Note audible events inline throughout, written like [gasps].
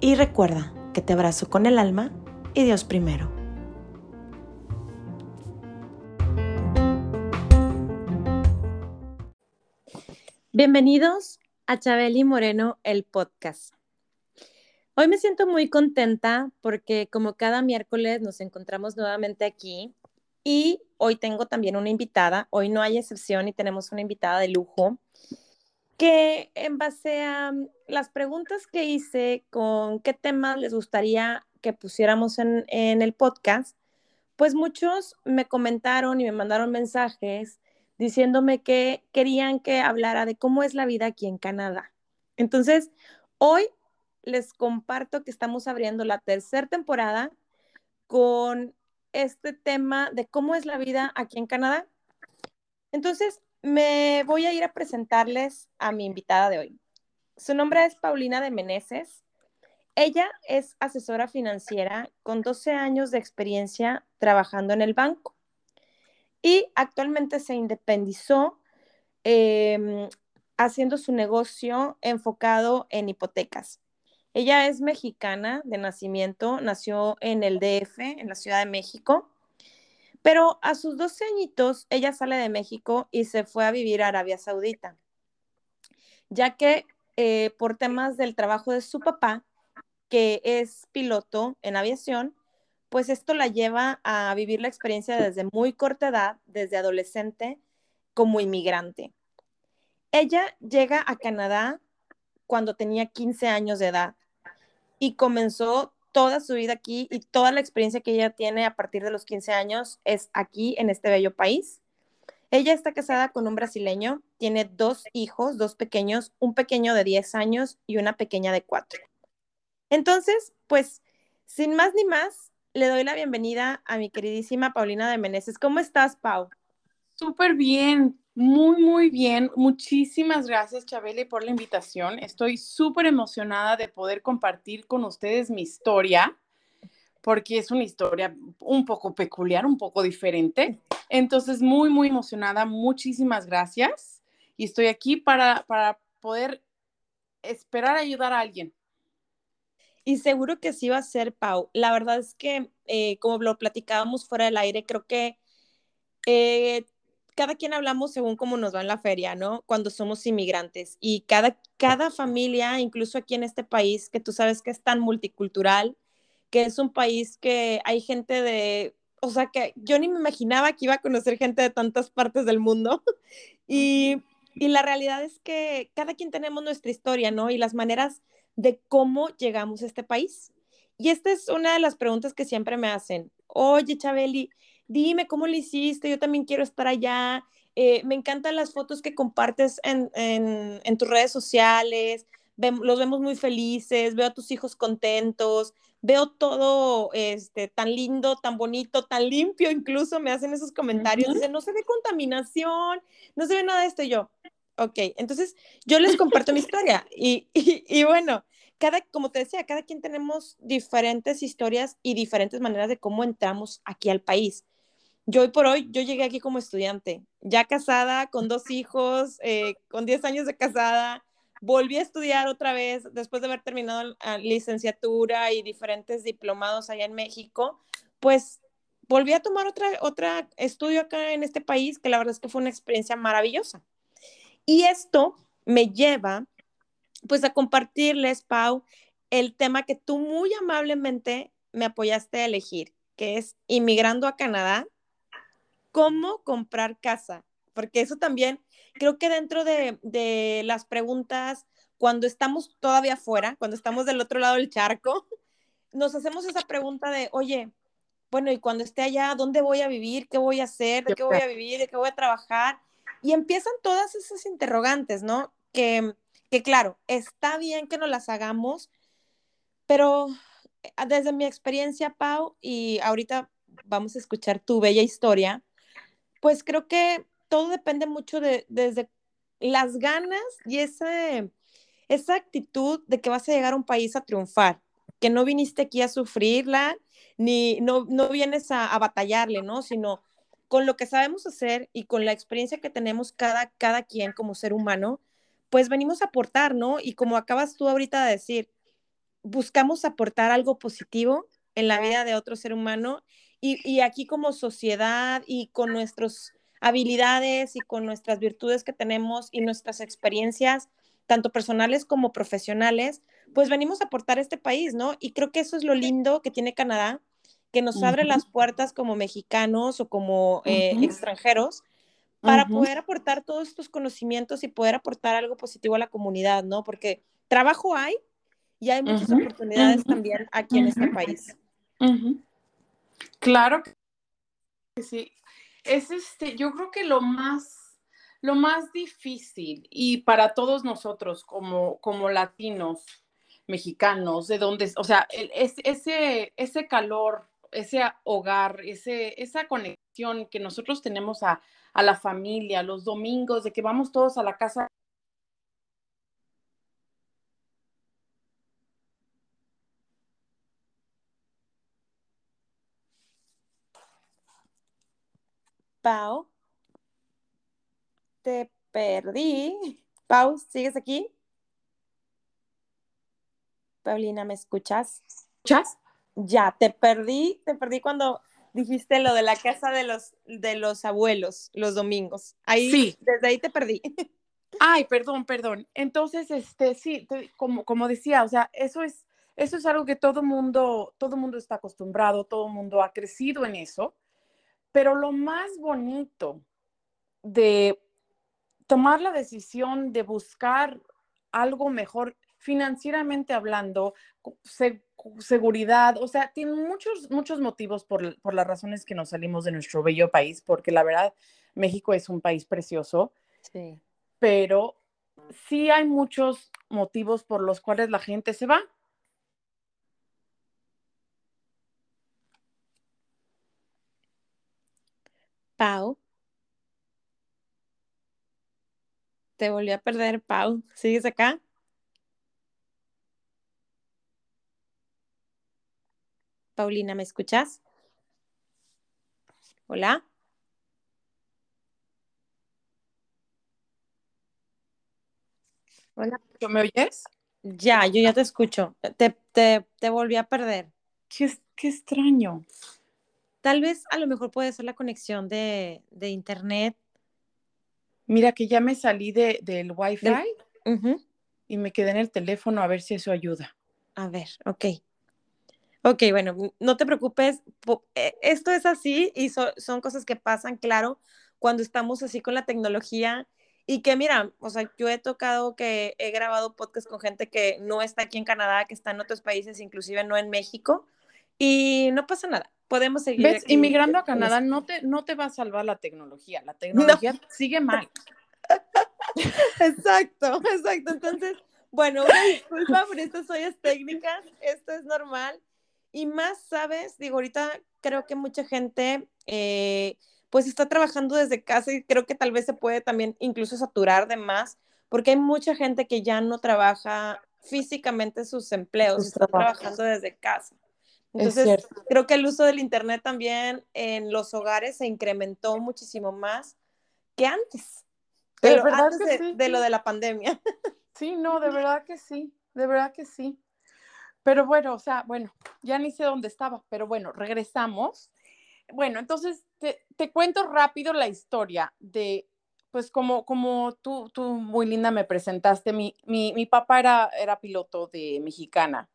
y recuerda que te abrazo con el alma y Dios primero. Bienvenidos a Chabeli Moreno, el podcast. Hoy me siento muy contenta porque como cada miércoles nos encontramos nuevamente aquí y hoy tengo también una invitada. Hoy no hay excepción y tenemos una invitada de lujo que en base a las preguntas que hice con qué temas les gustaría que pusiéramos en, en el podcast, pues muchos me comentaron y me mandaron mensajes diciéndome que querían que hablara de cómo es la vida aquí en Canadá. Entonces, hoy les comparto que estamos abriendo la tercera temporada con este tema de cómo es la vida aquí en Canadá. Entonces, me voy a ir a presentarles a mi invitada de hoy. Su nombre es Paulina de Meneses. Ella es asesora financiera con 12 años de experiencia trabajando en el banco y actualmente se independizó em, haciendo su negocio enfocado en hipotecas. Ella es mexicana de nacimiento, nació en el DF, en la Ciudad de México, pero a sus 12 añitos ella sale de México y se fue a vivir a Arabia Saudita, ya que eh, por temas del trabajo de su papá, que es piloto en aviación, pues esto la lleva a vivir la experiencia desde muy corta edad, desde adolescente, como inmigrante. Ella llega a Canadá cuando tenía 15 años de edad y comenzó toda su vida aquí y toda la experiencia que ella tiene a partir de los 15 años es aquí en este bello país. Ella está casada con un brasileño, tiene dos hijos, dos pequeños, un pequeño de 10 años y una pequeña de 4. Entonces, pues, sin más ni más, le doy la bienvenida a mi queridísima Paulina de Meneses. ¿Cómo estás, Pau? Súper bien, muy, muy bien. Muchísimas gracias, Chabeli, por la invitación. Estoy súper emocionada de poder compartir con ustedes mi historia, porque es una historia un poco peculiar, un poco diferente. Entonces, muy, muy emocionada. Muchísimas gracias. Y estoy aquí para, para poder esperar ayudar a alguien. Y seguro que sí va a ser, Pau. La verdad es que, eh, como lo platicábamos fuera del aire, creo que eh, cada quien hablamos según cómo nos va en la feria, ¿no? Cuando somos inmigrantes. Y cada, cada familia, incluso aquí en este país, que tú sabes que es tan multicultural, que es un país que hay gente de, o sea, que yo ni me imaginaba que iba a conocer gente de tantas partes del mundo. [laughs] y, y la realidad es que cada quien tenemos nuestra historia, ¿no? Y las maneras de cómo llegamos a este país. Y esta es una de las preguntas que siempre me hacen. Oye, Chabeli, dime cómo lo hiciste, yo también quiero estar allá. Eh, me encantan las fotos que compartes en, tus redes sociales, los vemos muy felices, veo a tus hijos contentos, veo todo este, tan lindo, tan bonito, tan limpio, incluso me hacen esos comentarios, dicen, no se ve contaminación, no se ve nada de esto, y yo, Ok, entonces yo les comparto mi historia [laughs] y, y, bueno, cada, como te decía, cada quien tenemos diferentes historias y diferentes maneras de cómo entramos aquí al país. Yo hoy por hoy, yo llegué aquí como estudiante, ya casada, con dos hijos, eh, con 10 años de casada, volví a estudiar otra vez después de haber terminado la licenciatura y diferentes diplomados allá en México, pues volví a tomar otra, otra estudio acá en este país, que la verdad es que fue una experiencia maravillosa. Y esto me lleva pues a compartirles, Pau, el tema que tú muy amablemente me apoyaste a elegir, que es inmigrando a Canadá, cómo comprar casa, porque eso también creo que dentro de, de las preguntas, cuando estamos todavía afuera, cuando estamos del otro lado del charco, [laughs] nos hacemos esa pregunta de, oye, bueno, y cuando esté allá, ¿dónde voy a vivir? ¿Qué voy a hacer? ¿De qué voy a vivir? ¿De qué voy a trabajar? Y empiezan todas esas interrogantes, ¿no? Que, que claro, está bien que nos las hagamos, pero eh, desde mi experiencia, Pau, y ahorita vamos a escuchar tu bella historia, pues creo que todo depende mucho de desde las ganas y ese, esa actitud de que vas a llegar a un país a triunfar, que no viniste aquí a sufrirla, ni no, no vienes a, a batallarle, ¿no? Sino con lo que sabemos hacer y con la experiencia que tenemos cada, cada quien como ser humano, pues venimos a aportar, ¿no? Y como acabas tú ahorita de decir, buscamos aportar algo positivo en la vida de otro ser humano y, y aquí como sociedad y con nuestras habilidades y con nuestras virtudes que tenemos y nuestras experiencias, tanto personales como profesionales, pues venimos a aportar a este país, ¿no? Y creo que eso es lo lindo que tiene Canadá, que nos abre las puertas como mexicanos o como eh, extranjeros para poder aportar todos estos conocimientos y poder aportar algo positivo a la comunidad, ¿no? Porque trabajo hay y hay muchas oportunidades también aquí en este país. Claro que sí. Es este, yo creo que lo más, lo más difícil y para todos nosotros como, como latinos, mexicanos, de donde, o sea, ese, ese calor ese hogar, ese, esa conexión que nosotros tenemos a, a la familia, los domingos, de que vamos todos a la casa Pau, te perdí. Pau, ¿sigues aquí? Paulina, ¿me escuchas? ¿Escuchas? Ya, te perdí, te perdí cuando dijiste lo de la casa de los, de los abuelos los domingos. Ahí, sí. desde ahí te perdí. Ay, perdón, perdón. Entonces, este, sí, como, como decía, o sea, eso es, eso es algo que todo mundo, todo mundo está acostumbrado, todo mundo ha crecido en eso. Pero lo más bonito de tomar la decisión de buscar algo mejor financieramente hablando, seguridad, o sea, tiene muchos, muchos motivos por, por, las razones que nos salimos de nuestro bello país, porque la verdad, México es un país precioso, sí. pero sí hay muchos motivos por los cuales la gente se va. Pau. Te volví a perder, Pau. ¿Sigues acá? Paulina, ¿me escuchas? Hola. Hola. ¿Me oyes? Ya, yo ya te escucho. Te, te, volví a perder. Qué, qué, extraño. Tal vez a lo mejor puede ser la conexión de, internet. Mira que ya me salí de, del Wi-Fi y me quedé en el teléfono a ver si eso ayuda. A ver, ok. Ok, bueno, no te preocupes, e, esto es así y son cosas que pasan, claro, cuando estamos así con la tecnología y que mira, o sea, yo he tocado que he grabado podcast con gente que no está aquí en Canadá, que está en otros países, inclusive no en México, y no pasa nada, podemos seguir. ¿Ves? Inmigrando a Canadá no te, no te va a salvar la tecnología, la tecnología sigue mal. [laughs] exacto, exacto. Entonces, bueno, disculpa por estas ollas técnicas, esto es normal. Y más, ¿sabes? Digo, ahorita creo que mucha gente eh, pues está trabajando desde casa y creo que tal vez se puede también incluso saturar de más, porque hay mucha gente que ya no trabaja físicamente sus empleos, está trabajando desde casa. Entonces, creo que el uso del Internet también en los hogares se incrementó muchísimo más que antes. De, verdad de lo de la pandemia. [laughs] Sí, no, de verdad que sí, de verdad que sí. Pero bueno, o sea, bueno, ya ni sé dónde estaba, pero bueno, regresamos. Bueno, entonces te, te cuento rápido la historia de, pues como, como tú, tú muy linda me presentaste, mi, mi, mi papá era, era piloto de mexicana.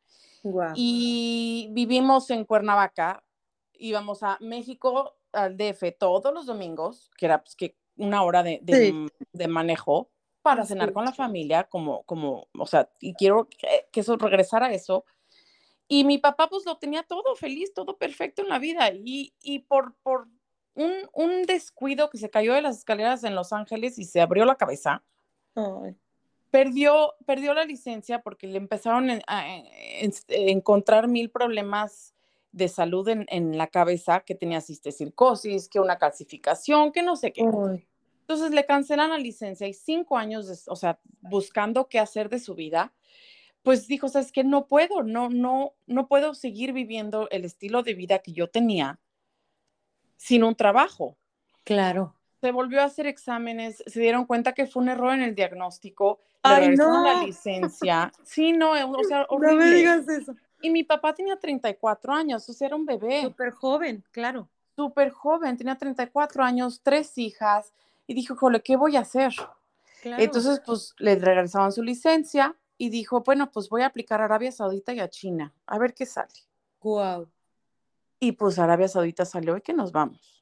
Y vivimos en Cuernavaca, íbamos a México, al DF, todos los domingos, que era pues, que una hora de, de, manejo para cenar con la familia, como, como, o sea, y quiero que, que eso, regresar a eso, y mi papá pues lo tenía todo feliz, todo perfecto en la vida. Y, y por, por un, un, descuido que se cayó de las escaleras en Los Ángeles y se abrió la cabeza, perdió, perdió la licencia porque le empezaron a, encontrar mil problemas de salud en, la cabeza, que tenía cistecircosis, que una calcificación, que no sé qué. Entonces le cancelan la licencia y cinco años, o sea, buscando qué hacer de su vida, pues dijo, sabes que no puedo, no, no, no puedo seguir viviendo el estilo de vida que yo tenía sin un trabajo. Claro. Se volvió a hacer exámenes, se dieron cuenta que fue un error en el diagnóstico, Ay, no. la licencia. Sí, no, o sea, horrible. No me digas eso. Y mi papá tenía 34 años, o sea, era un bebé. Súper joven, claro. Súper joven, tenía 34 años, tres hijas, y dijo, jole, ¿qué voy a hacer? Entonces, pues, le regresaban su licencia y dijo, bueno, pues voy a aplicar a Arabia Saudita y a China, a ver qué sale. Wow. Y pues Arabia Saudita salió y que nos vamos.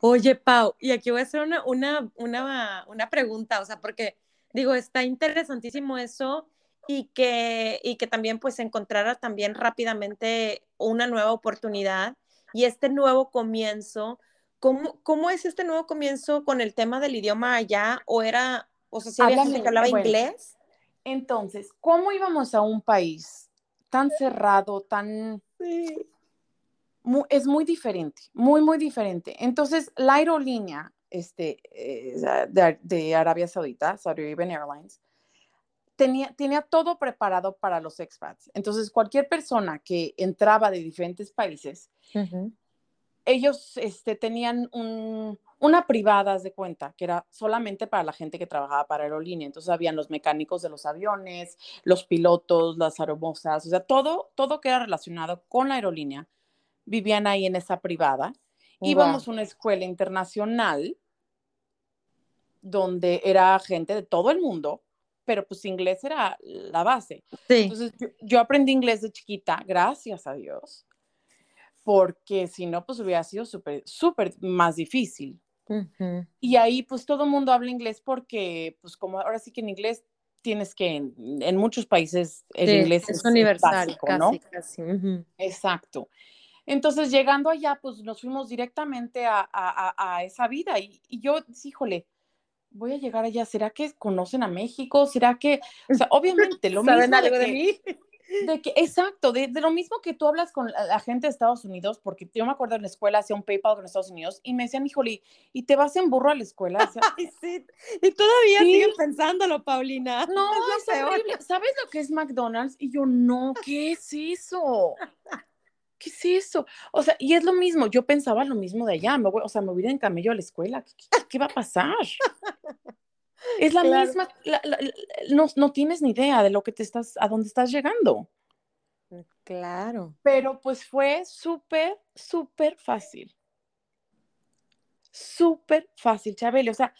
Oye, Pau, y aquí voy a hacer una, una, una, una pregunta, o sea, porque digo, está interesantísimo eso y que, y que también pues encontrara también rápidamente una nueva oportunidad y este nuevo comienzo. ¿Cómo, ¿Cómo es este nuevo comienzo con el tema del idioma allá? ¿O era, o sea, si había gente que hablaba inglés? Entonces, ¿cómo íbamos a un país tan cerrado, tan... es muy diferente, muy, muy diferente. Entonces, la aerolínea este, eh, de, Arabia Saudita, Saudi Arabian Airlines, tenía, tenía todo preparado para los expats. Entonces, cualquier persona que entraba de diferentes países, ellos este, tenían una privada de cuenta, que era solamente para la gente que trabajaba para aerolínea. Entonces, habían los mecánicos de los aviones, los pilotos, las aeromosas, o sea, todo, todo que era relacionado con la aerolínea, vivían ahí en esa privada. Íbamos a una escuela internacional donde era gente de todo el mundo, pero pues inglés era la base. Entonces yo, aprendí inglés de chiquita, gracias a Dios, porque si no, pues hubiera sido súper, súper más difícil. Y ahí pues todo el mundo habla inglés porque pues como ahora sí que en inglés tienes que, en, muchos países el inglés es, universal, ¿no? Exacto. Entonces, llegando allá, pues nos fuimos directamente a, esa vida y, y yo, híjole, voy a llegar allá, ¿será que conocen a México? ¿Será que, o sea, [laughs] obviamente, lo ¿Saben mismo algo de, mí? De que, exacto, de, lo mismo que tú hablas con la, gente de Estados Unidos, porque yo me acuerdo en la escuela hacía un PayPal con Estados Unidos y me decían, híjole, ¿y te vas en burro a la escuela? [laughs] Ay, sí. Y todavía siguen pensándolo, Paulina. No, [laughs] es, horrible. ¿Sabes lo que es McDonald's? Y yo, no, ¿qué es eso? ¿Qué es eso? O sea, y es lo mismo, yo pensaba lo mismo de allá, me voy, o sea, me voy en camello a la escuela, ¿qué, va a pasar? Es la misma, no, no, tienes ni idea de lo que te estás, a dónde estás llegando. Mm, claro. Pero pues fue súper, súper fácil. Súper fácil, Chabeli. O sea,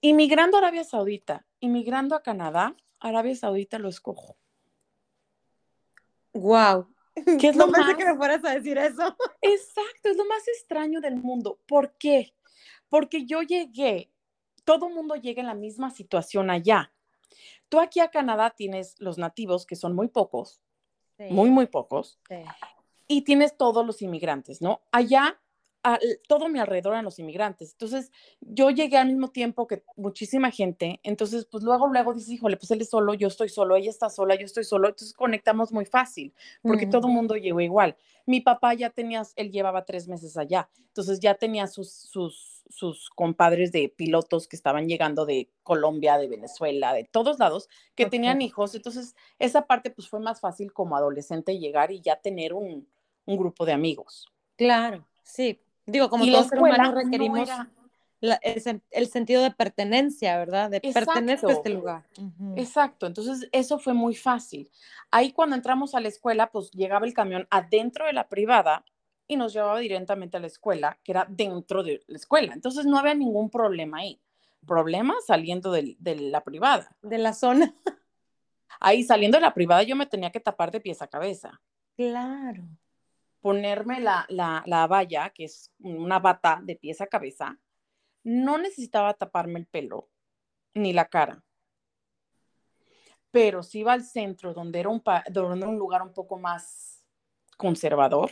inmigrando a Arabia Saudita, inmigrando a Canadá, Arabia Saudita lo escojo. Wow, ¿Qué es [laughs] no lo pensé que me fueras a decir eso. [laughs] Exacto, es lo más extraño del mundo. ¿Por qué? Porque yo llegué, todo mundo llega en la misma situación allá. Tú aquí a Canadá tienes los nativos, que son muy pocos, muy, muy pocos, y tienes todos los inmigrantes, ¿no? Allá todo mi alrededor eran los inmigrantes. Entonces, yo llegué al mismo tiempo que muchísima gente. Entonces, pues luego, luego dices, híjole, pues él es solo, yo estoy solo, ella está sola, yo estoy solo. Entonces, conectamos muy fácil, porque todo el mundo llegó igual. Mi papá ya tenía, él llevaba tres meses allá. Entonces, ya tenía sus, sus, sus compadres de pilotos que estaban llegando de Colombia, de Venezuela, de todos lados, que tenían hijos. Entonces, esa parte, pues fue más fácil como adolescente llegar y ya tener un, un grupo de amigos. Claro, sí, Digo, como todos los humanos requerimos el, sentido de pertenencia, ¿verdad? De pertenecer a este lugar. Exacto, entonces eso fue muy fácil. Ahí cuando entramos a la escuela, pues llegaba el camión adentro de la privada y nos llevaba directamente a la escuela, que era dentro de la escuela. Entonces no había ningún problema ahí. Problema saliendo de, de la privada. De la zona. Ahí saliendo de la privada yo me tenía que tapar de pies a cabeza. Claro ponerme la, la, valla, que es una bata de pies a cabeza, no necesitaba taparme el pelo ni la cara. Pero si iba al centro, donde era un, donde un lugar un poco más conservador,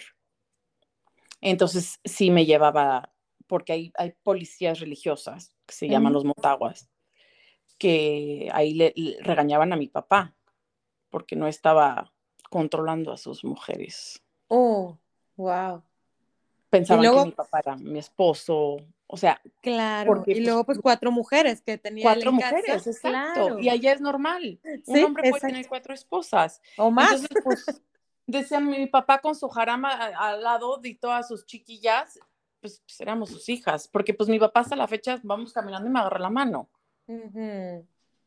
entonces sí me llevaba, porque hay, hay policías religiosas que se llaman los motaguas. que ahí le, regañaban a mi papá porque no estaba controlando a sus mujeres. Oh, wow. Pensaban que mi papá era mi esposo, o sea. Claro, y luego pues, pues cuatro mujeres que tenía Cuatro mujeres, exacto. Y allá es normal. Un hombre puede tener cuatro esposas. O más. Entonces, pues, decía mi papá con su jarama al lado de todas sus chiquillas, pues, pues, éramos sus hijas, porque pues mi papá hasta la fecha vamos caminando y me agarra la mano.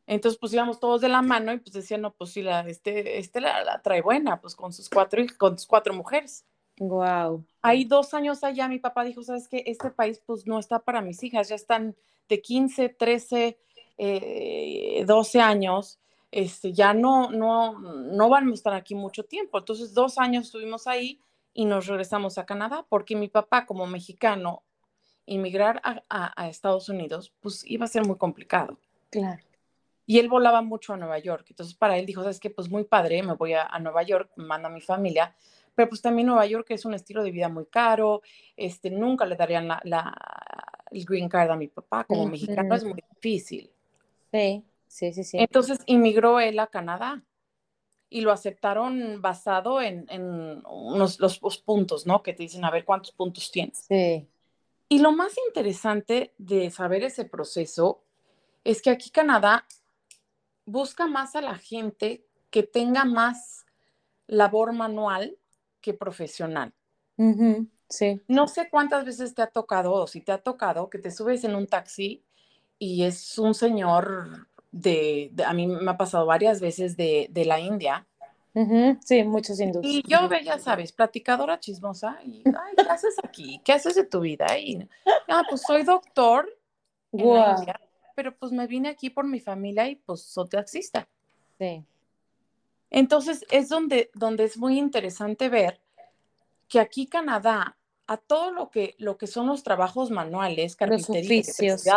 Entonces, pues íbamos todos de la mano y pues decían, no, pues sí, la, este, este la, trae buena, pues con sus cuatro, con sus cuatro mujeres. Wow. Hay dos años allá, mi papá dijo, sabes que este país pues no está para mis hijas, ya están de 15, 13, 12 años, este, ya no, no, no van a estar aquí mucho tiempo. Entonces, dos años estuvimos ahí y nos regresamos a Canadá, porque mi papá como mexicano, inmigrar a, Estados Unidos, pues iba a ser muy complicado. Claro. Y él volaba mucho a Nueva York. Entonces, para él dijo, sabes que pues muy padre, me voy a, a Nueva York, mando a mi familia, pero pues también Nueva York es un estilo de vida muy caro, este, nunca le darían la, el green card a mi papá, como mexicano es muy difícil. Sí, sí, sí, sí. Entonces inmigró él a Canadá y lo aceptaron basado en, en unos, los, los, puntos, ¿no? Que te dicen, a ver, ¿cuántos puntos tienes? Sí. Y lo más interesante de saber ese proceso es que aquí Canadá busca más a la gente que tenga más labor manual que profesional. Sí. No sé cuántas veces te ha tocado o si te ha tocado que te subes en un taxi y es un señor de, a mí me ha pasado varias veces de, de la India. Sí, muchos hindúes. Y yo ya sabes, platicadora chismosa, y, ay, ¿qué haces aquí? ¿Qué haces de tu vida? Y, ah, pues soy doctor en la India, pero pues me vine aquí por mi familia y pues soy taxista. Sí. Entonces es donde, donde es muy interesante ver que aquí Canadá, a todo lo que, lo que son los trabajos manuales, carpintería,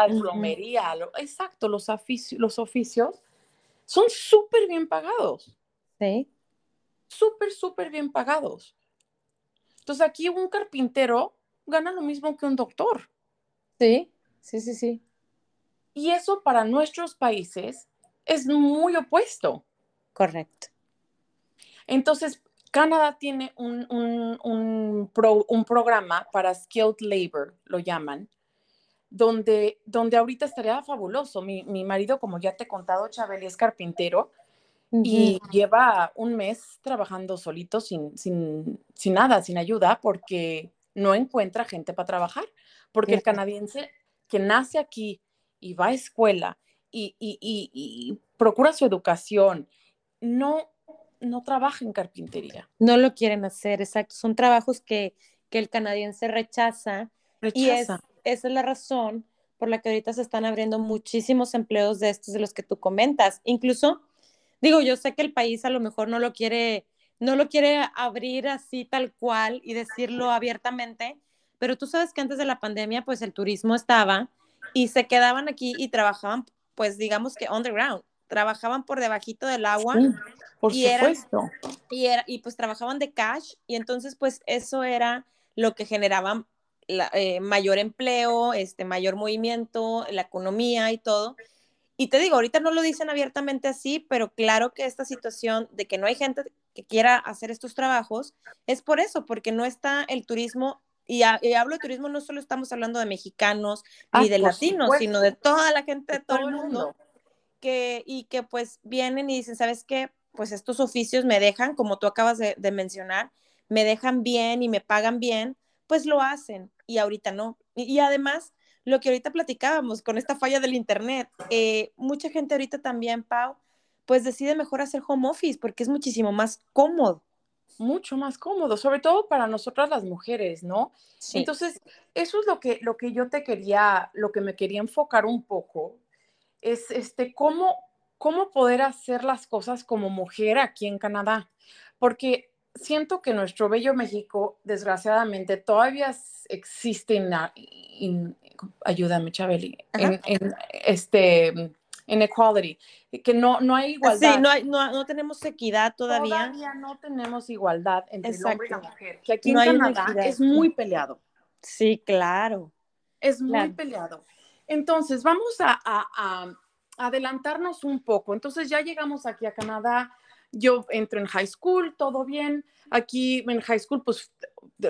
plomería, exacto, los, los oficios, son súper bien pagados. Sí. Súper, súper bien pagados. Entonces aquí un carpintero gana lo mismo que un doctor. Sí, sí, sí, sí. Y eso para nuestros países es muy opuesto. Correcto. Entonces, Canadá tiene un, un, programa para skilled labor, lo llaman, donde, donde ahorita estaría fabuloso. Mi, marido, como ya te he contado, Chabeli es carpintero y lleva un mes trabajando solito sin, sin, nada, sin ayuda, porque no encuentra gente para trabajar, porque el canadiense que nace aquí y va a escuela y, y procura su educación, no no trabaja en carpintería. No lo quieren hacer, exacto. Son trabajos que, el canadiense rechaza. Y esa es la razón por la que ahorita se están abriendo muchísimos empleos de estos de los que tú comentas. Incluso, digo, yo sé que el país a lo mejor no lo quiere, no lo quiere abrir así tal cual y decirlo abiertamente, pero tú sabes que antes de la pandemia, pues el turismo estaba y se quedaban aquí y trabajaban, pues digamos que underground trabajaban por debajito del agua. por y supuesto. y, era, y pues trabajaban de cash y entonces pues eso era lo que generaba eh, mayor empleo, este, mayor movimiento, la economía y todo. Y te digo, ahorita no lo dicen abiertamente así, pero claro que esta situación de que no hay gente que quiera hacer estos trabajos es por eso, porque no está el turismo, y, hablo de turismo, no solo estamos hablando de mexicanos ni ah, de latinos, sino de toda la gente de, todo, el mundo que, y que pues vienen y dicen, ¿sabes qué? Pues estos oficios me dejan, como tú acabas de, mencionar, me dejan bien y me pagan bien, pues lo hacen y ahorita no. Y, además, lo que ahorita platicábamos con esta falla del Internet, eh, mucha gente ahorita también, Pau, pues decide mejor hacer home office porque es muchísimo más cómodo. Mucho más cómodo, sobre todo para nosotras las mujeres, ¿no? Entonces, eso es lo que, lo que yo te quería, lo que me quería enfocar un poco, es este, cómo, cómo poder hacer las cosas como mujer aquí en Canadá. Porque siento que nuestro bello México, desgraciadamente, todavía existe en, ayúdame, Chabeli, en, este equality, que no, no hay igualdad. Sí, no, hay, no, no, tenemos equidad todavía. Todavía no tenemos igualdad entre el hombre y la mujer, que aquí en Canadá es muy peleado. Sí, claro. Es muy peleado. Entonces, vamos a, adelantarnos un poco. Entonces ya llegamos aquí a Canadá, yo entro en high school, todo bien. Aquí en high school, pues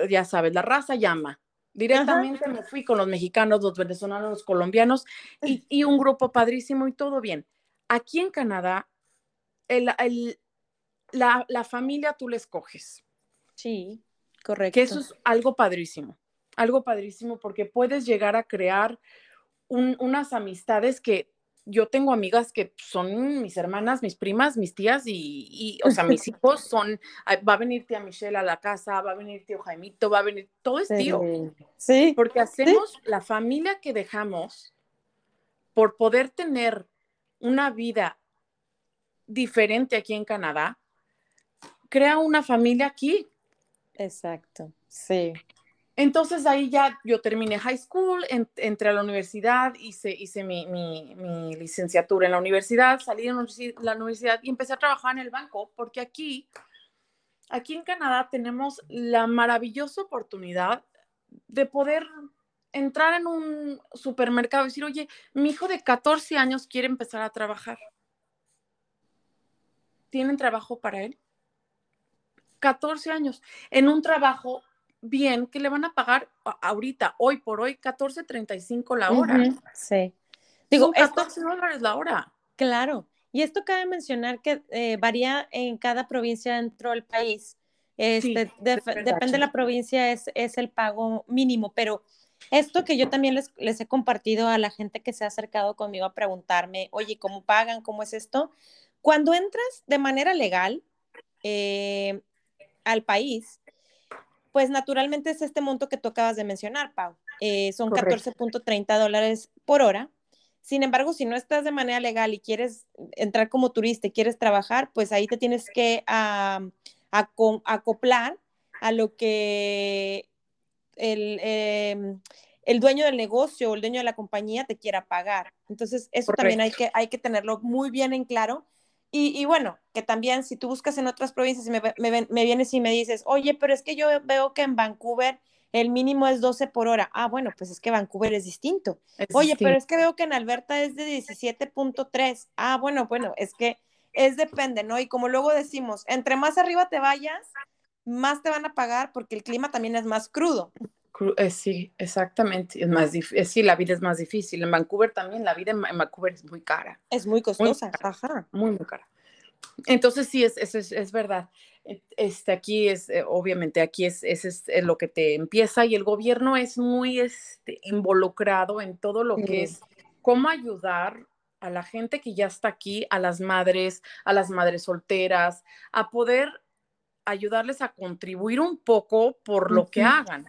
ya sabes, la raza llama. Directamente me fui con los mexicanos, los venezolanos, los colombianos y, un grupo padrísimo y todo bien. Aquí en Canadá, la, la, familia tú la escoges. Sí, correcto. Que eso es algo padrísimo, algo padrísimo porque puedes llegar a crear unas amistades que yo tengo amigas que son mis hermanas, mis primas, mis tías y, o sea, mis [laughs] hijos son, va a venir tía Michelle a la casa, va a venir tío Jaimito, va a venir, todo es tío. Sí. Porque hacemos la familia que dejamos por poder tener una vida diferente aquí en Canadá, crea una familia aquí. Exacto, sí. Entonces ahí ya yo terminé high school, entré a la universidad, hice, hice mi, licenciatura en la universidad, salí de la universidad y empecé a trabajar en el banco, porque aquí, aquí en Canadá tenemos la maravillosa oportunidad de poder entrar en un supermercado y decir, oye, mi hijo de 14 años quiere empezar a trabajar. ¿Tienen trabajo para él? 14 años, en un trabajo bien que le van a pagar ahorita, hoy por hoy, 14.35 la hora. sí. Digo, 14 dólares la hora. Claro. Y esto cabe mencionar que eh, varía en cada provincia dentro del país. Este, depende de la provincia, es, es, el pago mínimo, pero esto que yo también les, les, he compartido a la gente que se ha acercado conmigo a preguntarme, oye, ¿cómo pagan? ¿Cómo es esto? Cuando entras de manera legal eh, al país, pues naturalmente es este monto que tú acabas de mencionar, Pau. Eh, son 14.30 dólares por hora. Sin embargo, si no estás de manera legal y quieres entrar como turista y quieres trabajar, pues ahí te tienes que acoplar a lo que el, em, el, dueño del negocio o el dueño de la compañía te quiera pagar. Entonces, eso también hay que, hay que tenerlo muy bien en claro y, bueno, que también si tú buscas en otras provincias y me, me, vienes y me dices, oye, pero es que yo veo que en Vancouver el mínimo es 12 por hora. Ah, bueno, pues es que Vancouver es distinto. oye, pero es que veo que en Alberta es de 17.3. Ah, bueno, bueno, es que es depende, ¿no? Y como luego decimos, entre más arriba te vayas, más te van a pagar porque el clima también es más crudo. Eh, sí, exactamente. Es más eh, sí, la vida es más difícil. En Vancouver también, la vida en, Vancouver es muy cara. Es muy costosa, ajá. Muy, muy cara. Entonces, sí, es, es, es, verdad. E, este, aquí es, eh, obviamente, aquí es, es, lo que te empieza y el gobierno es muy este, involucrado en todo lo que es cómo ayudar a la gente que ya está aquí, a las madres, a las madres solteras, a poder ayudarles a contribuir un poco por lo que hagan.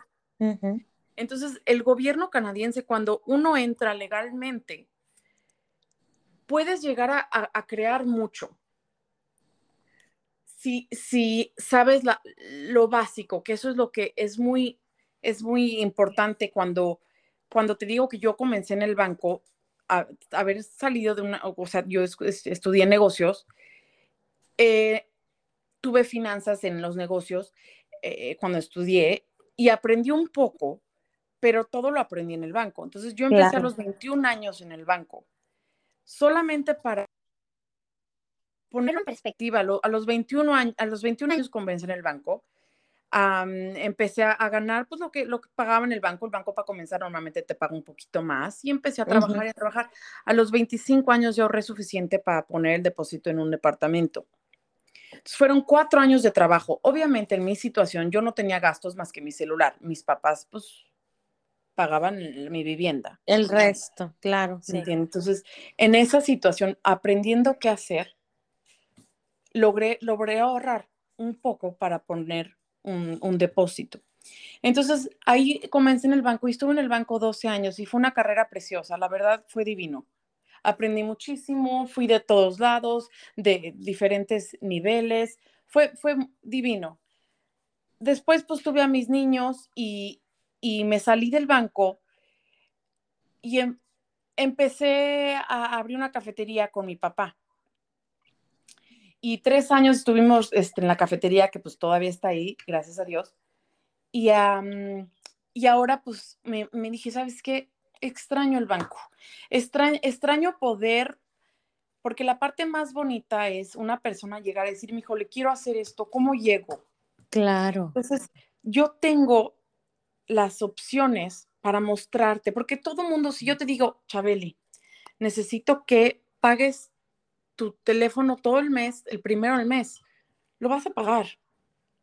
Entonces, el gobierno canadiense, cuando uno entra legalmente, puedes llegar a, crear mucho. Si, si sabes lo básico, que eso es lo que es muy, es muy importante cuando, cuando te digo que yo comencé en el banco, a, haber salido de una, o sea, yo estudié negocios, eh, tuve finanzas en los negocios eh, cuando estudié y aprendí un poco, pero todo lo aprendí en el banco. Entonces yo empecé a los 21 años en el banco, solamente para poner en perspectiva, a los 21 años, a los 21 años comencé en el banco, empecé a, ganar pues lo que, lo que pagaba en el banco. El banco para comenzar normalmente te paga un poquito más y empecé a trabajar y a trabajar. A los 25 años yo ahorré suficiente para poner el depósito en un departamento fueron cuatro años de trabajo. Obviamente en mi situación yo no tenía gastos más que mi celular. Mis papás pues pagaban mi vivienda. El resto, claro. Sí. Entonces, en esa situación, aprendiendo qué hacer, logré, logré ahorrar un poco para poner un, un, depósito. Entonces, ahí comencé en el banco y estuve en el banco 12 años y fue una carrera preciosa, la verdad fue divino aprendí muchísimo, fui de todos lados, de diferentes niveles, fue, fue divino. Después pues tuve a mis niños y, me salí del banco y em, empecé a abrir una cafetería con mi papá. Y tres años estuvimos este, en la cafetería, que pues todavía está ahí, gracias a Dios. Y, y ahora pues me, me dije, ¿sabes qué? Extraño el banco. Extraño, extraño poder porque la parte más bonita es una persona llegar a decir, mi hijo, le quiero hacer esto, ¿cómo llego? Claro. Entonces, yo tengo las opciones para mostrarte, porque todo mundo, si yo te digo, Chabeli, necesito que pagues tu teléfono todo el mes, el primero del mes, lo vas a pagar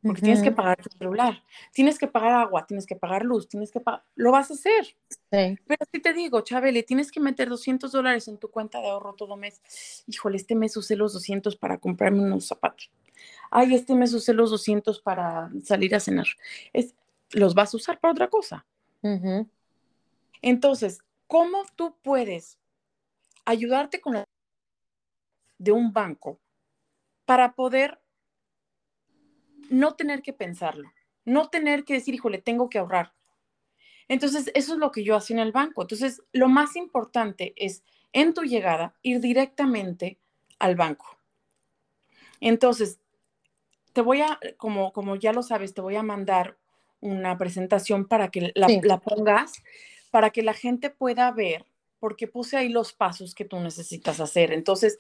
porque tienes que pagar tu celular, tienes que pagar agua, tienes que pagar luz, tienes que pagar, lo vas a hacer. Sí. Pero si te digo, Chabele, tienes que meter 200 dólares en tu cuenta de ahorro todo mes. Híjole, este mes usé los 200 para comprarme unos zapatos. Ay, este mes usé los 200 para salir a cenar. Es, los vas a usar para otra cosa. Entonces, ¿cómo tú puedes ayudarte con la de un banco para poder no tener que pensarlo, no tener que decir, híjole, tengo que ahorrar. Entonces, eso es lo que yo hacía en el banco. Entonces, lo más importante es en tu llegada ir directamente al banco. Entonces, te voy a, como, como ya lo sabes, te voy a mandar una presentación para que la, la pongas, para que la gente pueda ver, porque puse ahí los pasos que tú necesitas hacer. Entonces,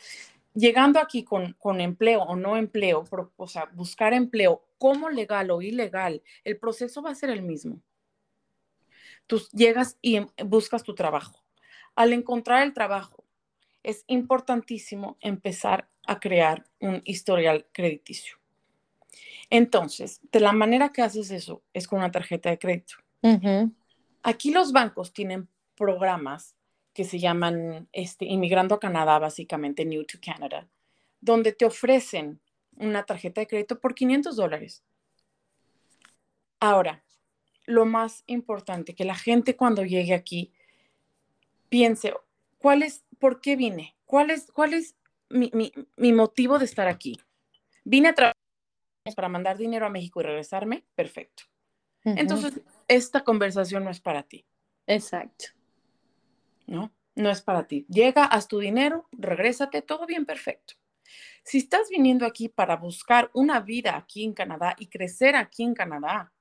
llegando aquí con, empleo o no empleo, o sea, buscar empleo como legal o ilegal, el proceso va a ser el mismo. Tú llegas y em, buscas tu trabajo. Al encontrar el trabajo, es importantísimo empezar a crear un historial crediticio. Entonces, de la manera que haces eso es con una tarjeta de crédito. Aquí los bancos tienen programas que se llaman este, Inmigrando a Canadá, básicamente New to Canada, donde te ofrecen una tarjeta de crédito por 500 dólares. Ahora, lo más importante, que la gente cuando llegue aquí piense, ¿cuál es, por qué vine? ¿Cuál es, cuál es mi, motivo de estar aquí? ¿Vine a trabajar para mandar dinero a México y regresarme? Perfecto. Entonces, esta conversación no es para ti. Exacto. ¿No? No es para ti. Llega, haz tu dinero, regrésate, todo bien, perfecto. Si estás viniendo aquí para buscar una vida aquí en Canadá y crecer aquí en Canadá,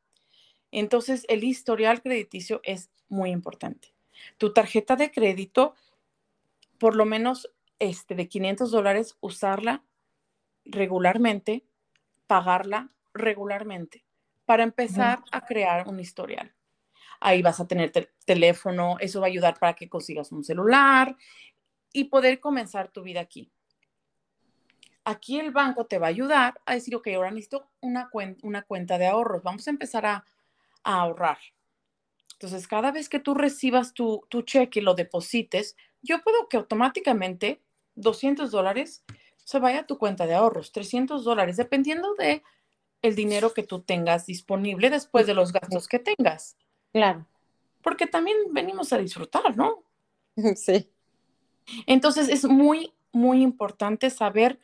entonces el historial crediticio es muy importante. Tu tarjeta de crédito, por lo menos este, de 500 dólares, usarla regularmente, pagarla regularmente para empezar a crear un historial ahí vas a tener teléfono, eso va a ayudar para que consigas un celular y poder comenzar tu vida aquí. Aquí el banco te va a ayudar a decir, ok, ahora necesito una, una cuenta de ahorros, vamos a empezar a, ahorrar. Entonces, cada vez que tú recibas tu, tu cheque y lo deposites, yo puedo que automáticamente 200 dólares se vaya a tu cuenta de ahorros, 300 dólares, dependiendo de el dinero que tú tengas disponible después de los gastos que tengas. Claro. Porque también venimos a disfrutar, ¿no? [laughs] Sí. Entonces es muy, muy importante saber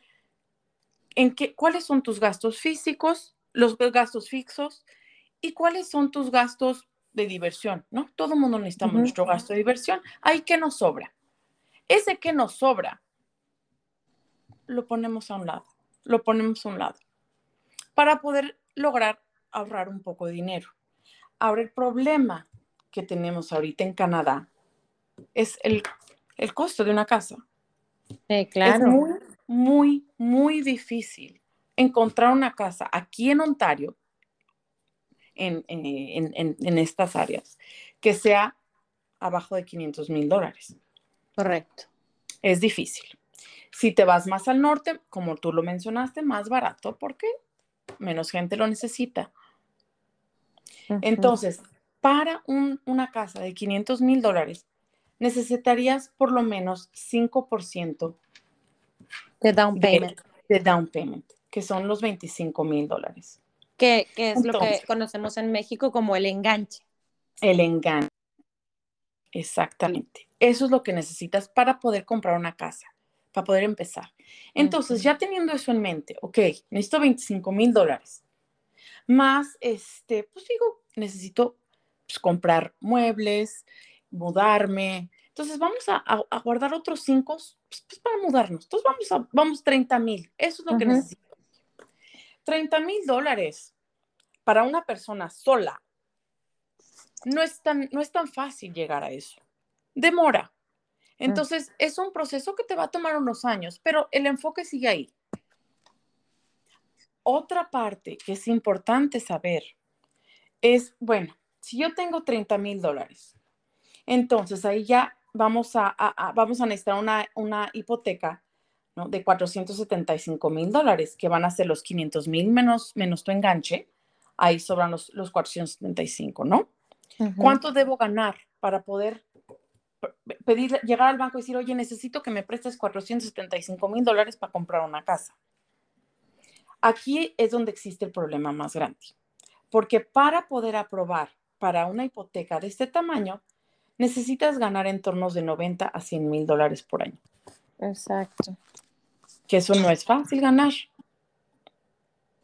en qué, cuáles son tus gastos físicos, los gastos fijos y cuáles son tus gastos de diversión, ¿no? Todo el mundo necesita nuestro gasto de diversión. Hay que nos sobra. Ese que nos sobra, lo ponemos a un lado, lo ponemos a un lado, para poder lograr ahorrar un poco de dinero. Ahora, el problema que tenemos ahorita en Canadá es el, costo de una casa. Sí, claro. Es muy, muy, muy difícil encontrar una casa aquí en Ontario, en, en estas áreas, que sea abajo de 500 mil dólares. Correcto. Es difícil. Si te vas más al norte, como tú lo mencionaste, más barato porque menos gente lo necesita. Entonces, para una casa de 500 mil dólares, necesitarías por lo menos 5% de down payment. De, down payment, que son los 25 mil dólares. Que, es lo que conocemos en México como el enganche. El enganche. Exactamente. Eso es lo que necesitas para poder comprar una casa, para poder empezar. Entonces, ya teniendo eso en mente, ok, necesito 25 mil dólares más, este, pues digo, necesito pues, comprar muebles, mudarme. Entonces vamos a, guardar otros cinco pues, pues, para mudarnos. Entonces vamos a, vamos 30 mil. Eso es lo que necesito. 30 mil dólares para una persona sola. No es, tan, no es tan fácil llegar a eso. Demora. Entonces, es un proceso que te va a tomar unos años, pero el enfoque sigue ahí. Otra parte que es importante saber es, bueno, si yo tengo 30 mil dólares, entonces ahí ya vamos a, vamos a necesitar una, una hipoteca ¿no? de 475 mil dólares, que van a ser los 500 mil menos, menos tu enganche. Ahí sobran los, los 475, ¿no? ¿Cuánto debo ganar para poder pedir, llegar al banco y decir, oye, necesito que me prestes 475 mil dólares para comprar una casa? Aquí es donde existe el problema más grande, porque para poder aprobar para una hipoteca de este tamaño, necesitas ganar en torno de 90 a 100 mil dólares por año. Exacto. Que eso no es fácil ganar.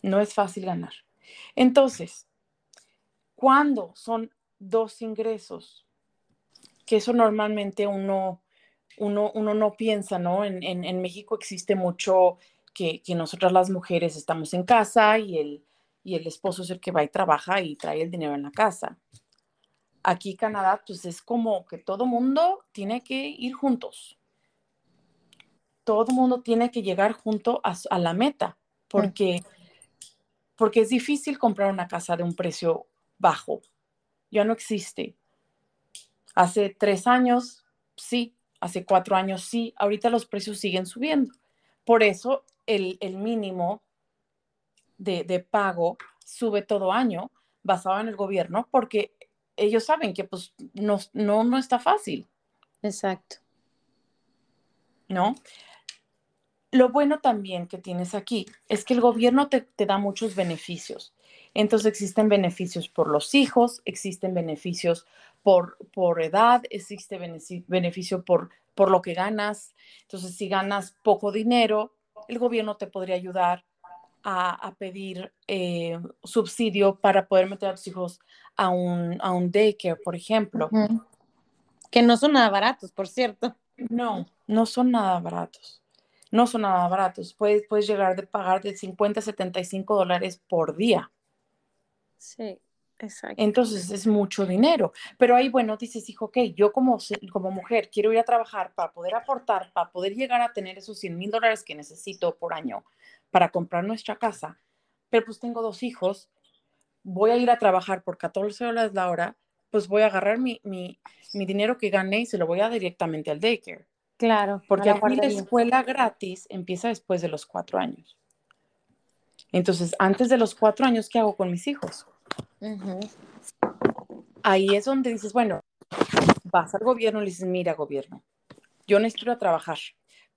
No es fácil ganar. Entonces, cuando son dos ingresos, que eso normalmente uno, uno, uno no piensa, ¿no? En, en, México existe mucho que, que, nosotras las mujeres estamos en casa y el, y el esposo es el que va y trabaja y trae el dinero en la casa. Aquí Canadá, pues es como que todo mundo tiene que ir juntos. Todo mundo tiene que llegar junto a, a la meta, porque, porque es difícil comprar una casa de un precio bajo. Ya no existe. Hace tres años, sí. Hace cuatro años, sí. Ahorita los precios siguen subiendo. Por eso el, el mínimo de, de, pago sube todo año basado en el gobierno, porque ellos saben que pues no, no, no está fácil. Exacto. ¿No? Lo bueno también que tienes aquí es que el gobierno te, te da muchos beneficios. Entonces existen beneficios por los hijos, existen beneficios por, por edad, existe beneficio por, por lo que ganas. Entonces, si ganas poco dinero, el gobierno te podría ayudar a, pedir eh, subsidio para poder meter a tus hijos a un, a un daycare, por ejemplo. Que no son nada baratos, por cierto. No, no son nada baratos. No son nada baratos. Puedes, puedes llegar a pagar de 50 a 75 dólares por día. Sí, exacto. Entonces es mucho dinero. Pero ahí, bueno, dices, hijo, ok, yo como, como mujer quiero ir a trabajar para poder aportar, para poder llegar a tener esos 100 mil dólares que necesito por año para comprar nuestra casa. Pero pues tengo dos hijos voy a ir a trabajar por 14 horas la hora, pues voy a agarrar mi, mi, mi dinero que gané y se lo voy a directamente al daycare. Claro. Porque aquí la escuela gratis empieza después de los cuatro años. Entonces, antes de los cuatro años, ¿qué hago con mis hijos? Ahí es donde dices, bueno, vas al gobierno y le dices, mira, gobierno, yo necesito ir a trabajar,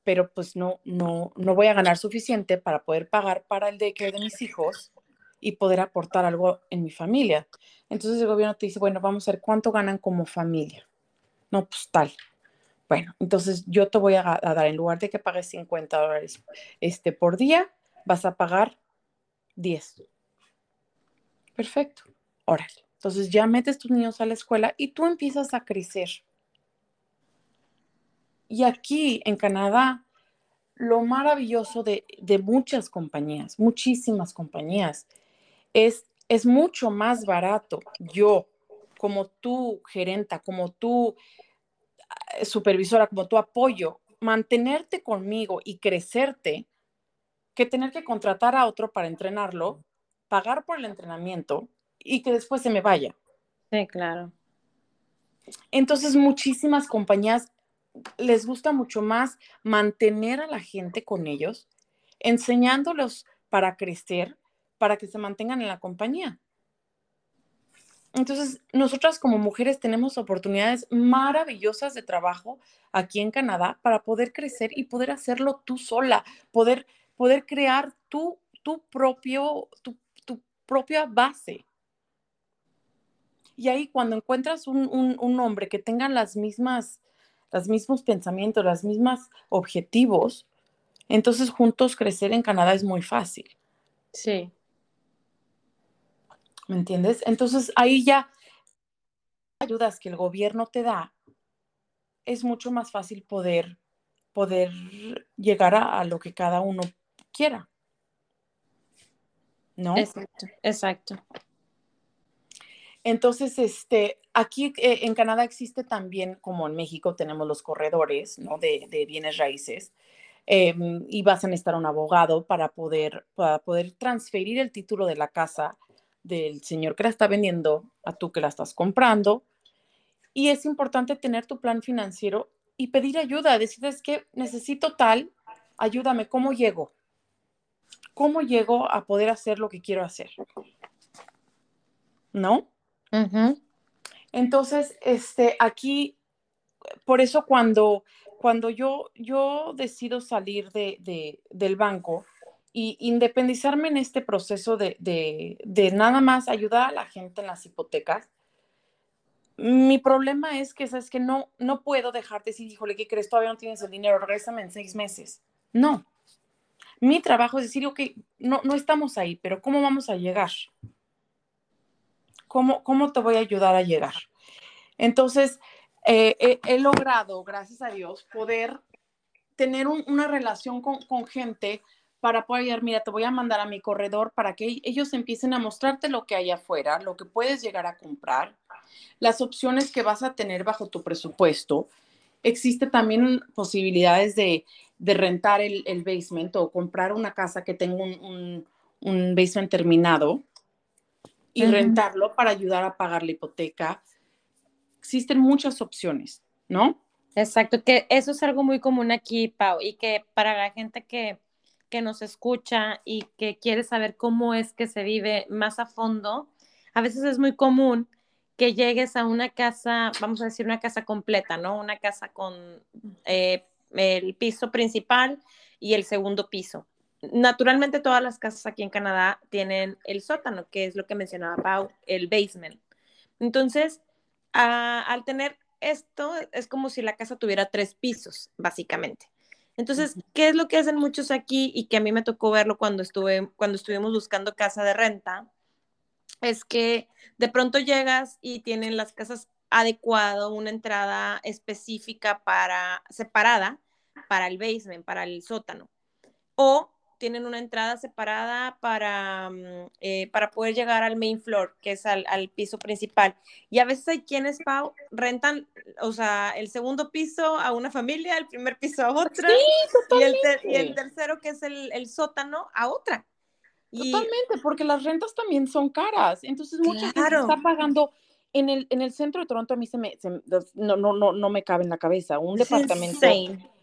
pero pues no, no, no voy a ganar suficiente para poder pagar para el daycare de mis hijos y poder aportar algo en mi familia. Entonces el gobierno te dice, bueno, vamos a ver cuánto ganan como familia. No, pues tal. Bueno, entonces yo te voy a, dar, en lugar de que pagues 50 dólares este, por día, vas a pagar 10. Perfecto. Órale. Entonces ya metes tus niños a la escuela y tú empiezas a crecer. Y aquí en Canadá, lo maravilloso de, de muchas compañías, muchísimas compañías, es, mucho más barato yo, como tu gerenta, como tu eh, supervisora, como tu apoyo, mantenerte conmigo y crecerte, que tener que contratar a otro para entrenarlo, pagar por el entrenamiento y que después se me vaya. Sí, claro. Entonces, muchísimas compañías les gusta mucho más mantener a la gente con ellos, enseñándolos para crecer para que se mantengan en la compañía. Entonces, nosotras como mujeres tenemos oportunidades maravillosas de trabajo aquí en Canadá para poder crecer y poder hacerlo tú sola, poder, poder crear tu, tu, propio, tu, propia base. Y ahí cuando encuentras un, un, hombre que tenga las mismas, los mismos pensamientos, los mismos objetivos, entonces juntos crecer en Canadá es muy fácil. Sí. ¿Me entiendes? Entonces ahí ya ayudas que el gobierno te da, es mucho más fácil poder, poder llegar a, lo que cada uno quiera. ¿No? Exacto, exacto. Entonces, este, aquí eh, en Canadá existe también, como en México tenemos los corredores ¿no? de, de bienes raíces, em, y vas a necesitar un abogado para poder, para poder transferir el título de la casa del señor que la está vendiendo a tú que la estás comprando. Y es importante tener tu plan financiero y pedir ayuda, decirles que necesito tal, ayúdame, ¿cómo llego? ¿Cómo llego a poder hacer lo que quiero hacer? ¿No? Entonces, este, aquí, por eso cuando, cuando yo, yo decido salir de, del banco y independizarme en este proceso de, de, nada más ayudar a la gente en las hipotecas, mi problema es que, ¿sabes que No, no puedo dejarte decir, híjole, ¿qué crees? Todavía no tienes el dinero, regrésame en seis meses. No. Mi trabajo es decir, ok, no, no estamos ahí, pero ¿cómo vamos a llegar? ¿Cómo, cómo te voy a ayudar a llegar? Entonces, eh, he logrado, gracias a Dios, poder tener una relación con, con gente para poder, mira, te voy a mandar a mi corredor para que ellos empiecen a mostrarte lo que hay afuera, lo que puedes llegar a comprar, las opciones que vas a tener bajo tu presupuesto. Existe también posibilidades de, de rentar el, el, basement o comprar una casa que tenga un, un, basement terminado y rentarlo para ayudar a pagar la hipoteca. Existen muchas opciones, ¿no? Exacto, que eso es algo muy común aquí, Pau, y que para la gente que, que nos escucha y que quiere saber cómo es que se vive más a fondo, a veces es muy común que llegues a una casa, vamos a decir una casa completa, ¿no? Una casa con eh, el piso principal y el segundo piso. Naturalmente todas las casas aquí en Canadá tienen el sótano, que es lo que mencionaba Pau, el basement. Entonces, al tener esto, es como si la casa tuviera tres pisos, básicamente. Entonces, ¿qué es lo que hacen muchos aquí y que a mí me tocó verlo cuando estuve, cuando estuvimos buscando casa de renta? Es que de pronto llegas y tienen las casas adecuado, una entrada específica para separada para el basement, para el sótano. O tienen una entrada separada para, mm, eh, para poder llegar al main floor, que es al, piso principal. Y a veces hay quienes, Pau, rentan, o sea, el segundo piso a una familia, el primer piso a otra, y, el y, el tercero, que es el, sótano, a otra. Totalmente, porque las rentas también son caras. Entonces, mucha gente está pagando en el, en el centro de Toronto a mí se me, no, no, no, no me cabe en la cabeza un departamento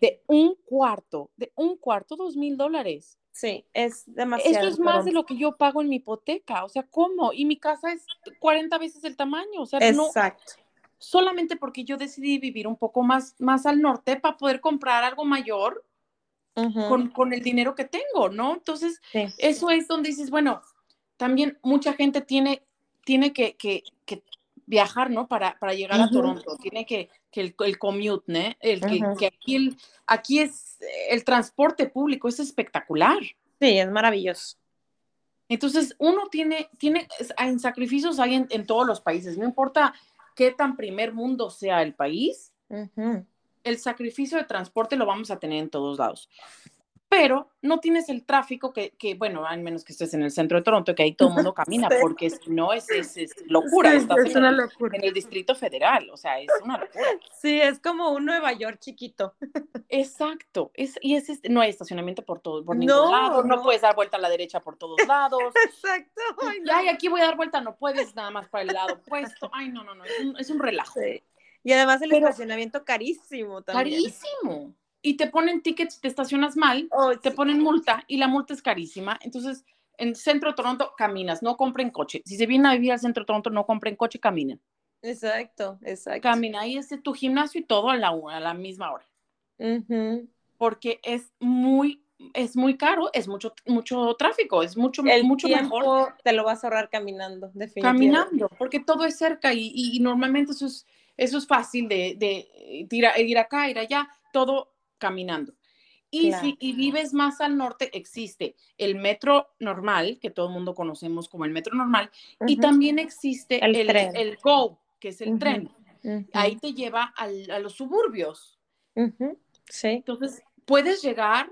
de un cuarto, de un cuarto, dos mil dólares. Sí, es demasiado. Eso es más de lo que yo pago en mi hipoteca, o sea, ¿cómo? Y mi casa es 40 veces el tamaño, o sea, Exacto. solamente porque yo decidí vivir un poco más, más al norte para poder comprar algo mayor con, con, el dinero que tengo, ¿no? Entonces, eso es donde dices, bueno, también mucha gente tiene, tiene que, que, que viajar, ¿no? Para, para llegar a Toronto. Tiene que, que el, el, commute, ¿no? El, que, que, aquí, el, aquí es el transporte público, es espectacular. Sí, es maravilloso. Entonces, uno tiene, tiene, en sacrificios hay en, todos los países, no importa qué tan primer mundo sea el país, el sacrificio de transporte lo vamos a tener en todos lados pero no tienes el tráfico que, que, bueno, al menos que estés en el centro de Toronto, que ahí todo el mundo [laughs] camina, porque si no es, es, locura, estás es en, una el, locura. en el Distrito Federal, o sea, es una locura. Sí, es como un Nueva York chiquito. [laughs] Exacto, es, y es, no hay estacionamiento por todos, por ningún lado, no. puedes dar vuelta a la derecha por todos lados. [laughs] Exacto. Ay, aquí voy a dar vuelta, no puedes nada más para el lado opuesto. Ay, no, no, no, es un, es un relajo. Y además el estacionamiento carísimo también. Carísimo y te ponen tickets, te estacionas mal, te ponen multa y la multa es carísima. Entonces, en centro de Toronto caminas, no compren coche. Si se vienen a vivir al centro de Toronto, no compren coche, caminen. Exacto, exacto. Camina ahí es tu gimnasio y todo a la, a la misma hora. Porque es muy, es muy caro, es mucho, mucho tráfico, es mucho, El mucho mejor. Te lo vas a ahorrar caminando, definitivamente. Caminando, porque todo es cerca y, y, normalmente eso es, eso es fácil de, de ir, ir acá, ir allá, todo caminando. Y si vives más al norte, existe el metro normal, que todo el mundo conocemos como el metro normal, y también existe el, el, GO, que es el tren. Ahí te lleva a los suburbios. Sí. Entonces, puedes llegar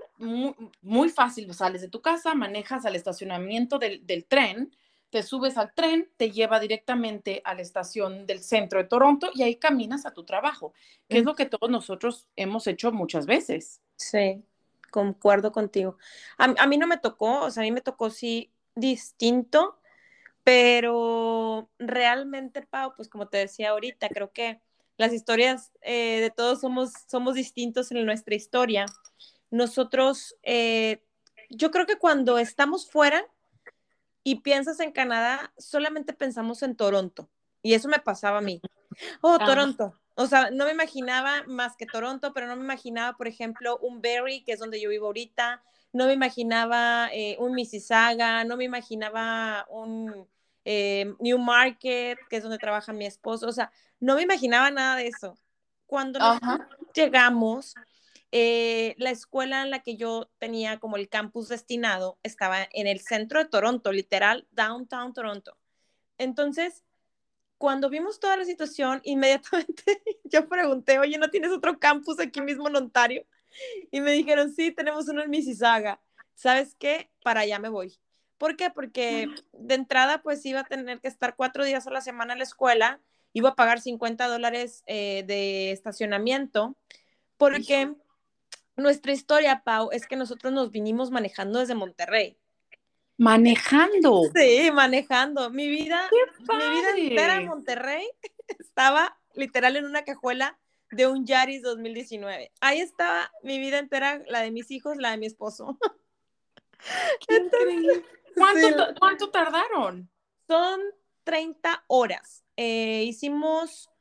muy, fácil, sales de tu casa, manejas al estacionamiento del, del, tren, te subes al tren, te lleva directamente a la estación del centro de Toronto y ahí caminas a tu trabajo, que es lo que todos nosotros hemos hecho muchas veces. Sí, concuerdo contigo. A, mí no me tocó, o sea, a mí me tocó sí distinto, pero realmente, Pau, pues como te decía ahorita, creo que las historias eh, de todos somos, somos distintos en nuestra historia. Nosotros, eh, yo creo que cuando estamos fuera, y piensas en Canadá, solamente pensamos en Toronto. Y eso me pasaba a mí. Oh, Toronto. O sea, no me imaginaba más que Toronto, pero no me imaginaba, por ejemplo, un Berry, que es donde yo vivo ahorita. No me imaginaba eh, un Mississauga, no me imaginaba un eh, New Market, que es donde trabaja mi esposo. O sea, no me imaginaba nada de eso. Cuando llegamos, eh, la escuela en la que yo tenía como el campus destinado estaba en el centro de Toronto, literal, downtown Toronto. Entonces, cuando vimos toda la situación, [laughs] inmediatamente yo pregunté, oye, ¿no tienes otro campus aquí mismo en Ontario? Y me dijeron, sí, tenemos uno en Mississauga. ¿Sabes qué? Para allá me voy. ¿Por qué? Porque de entrada, pues iba a tener que estar cuatro días a la semana en la escuela, iba a pagar 50 dólares eh, de estacionamiento, porque nuestra historia, Pau, es que nosotros nos vinimos manejando desde Monterrey. Manejando. Sí, manejando. Mi vida, mi vida entera en Monterrey [laughs] estaba literal en una cajuela de un Yaris 2019. Ahí estaba mi vida entera, la de mis hijos, la de mi esposo. [laughs] ¿Cuánto, tardaron? Son 30 horas. Eh, hicimos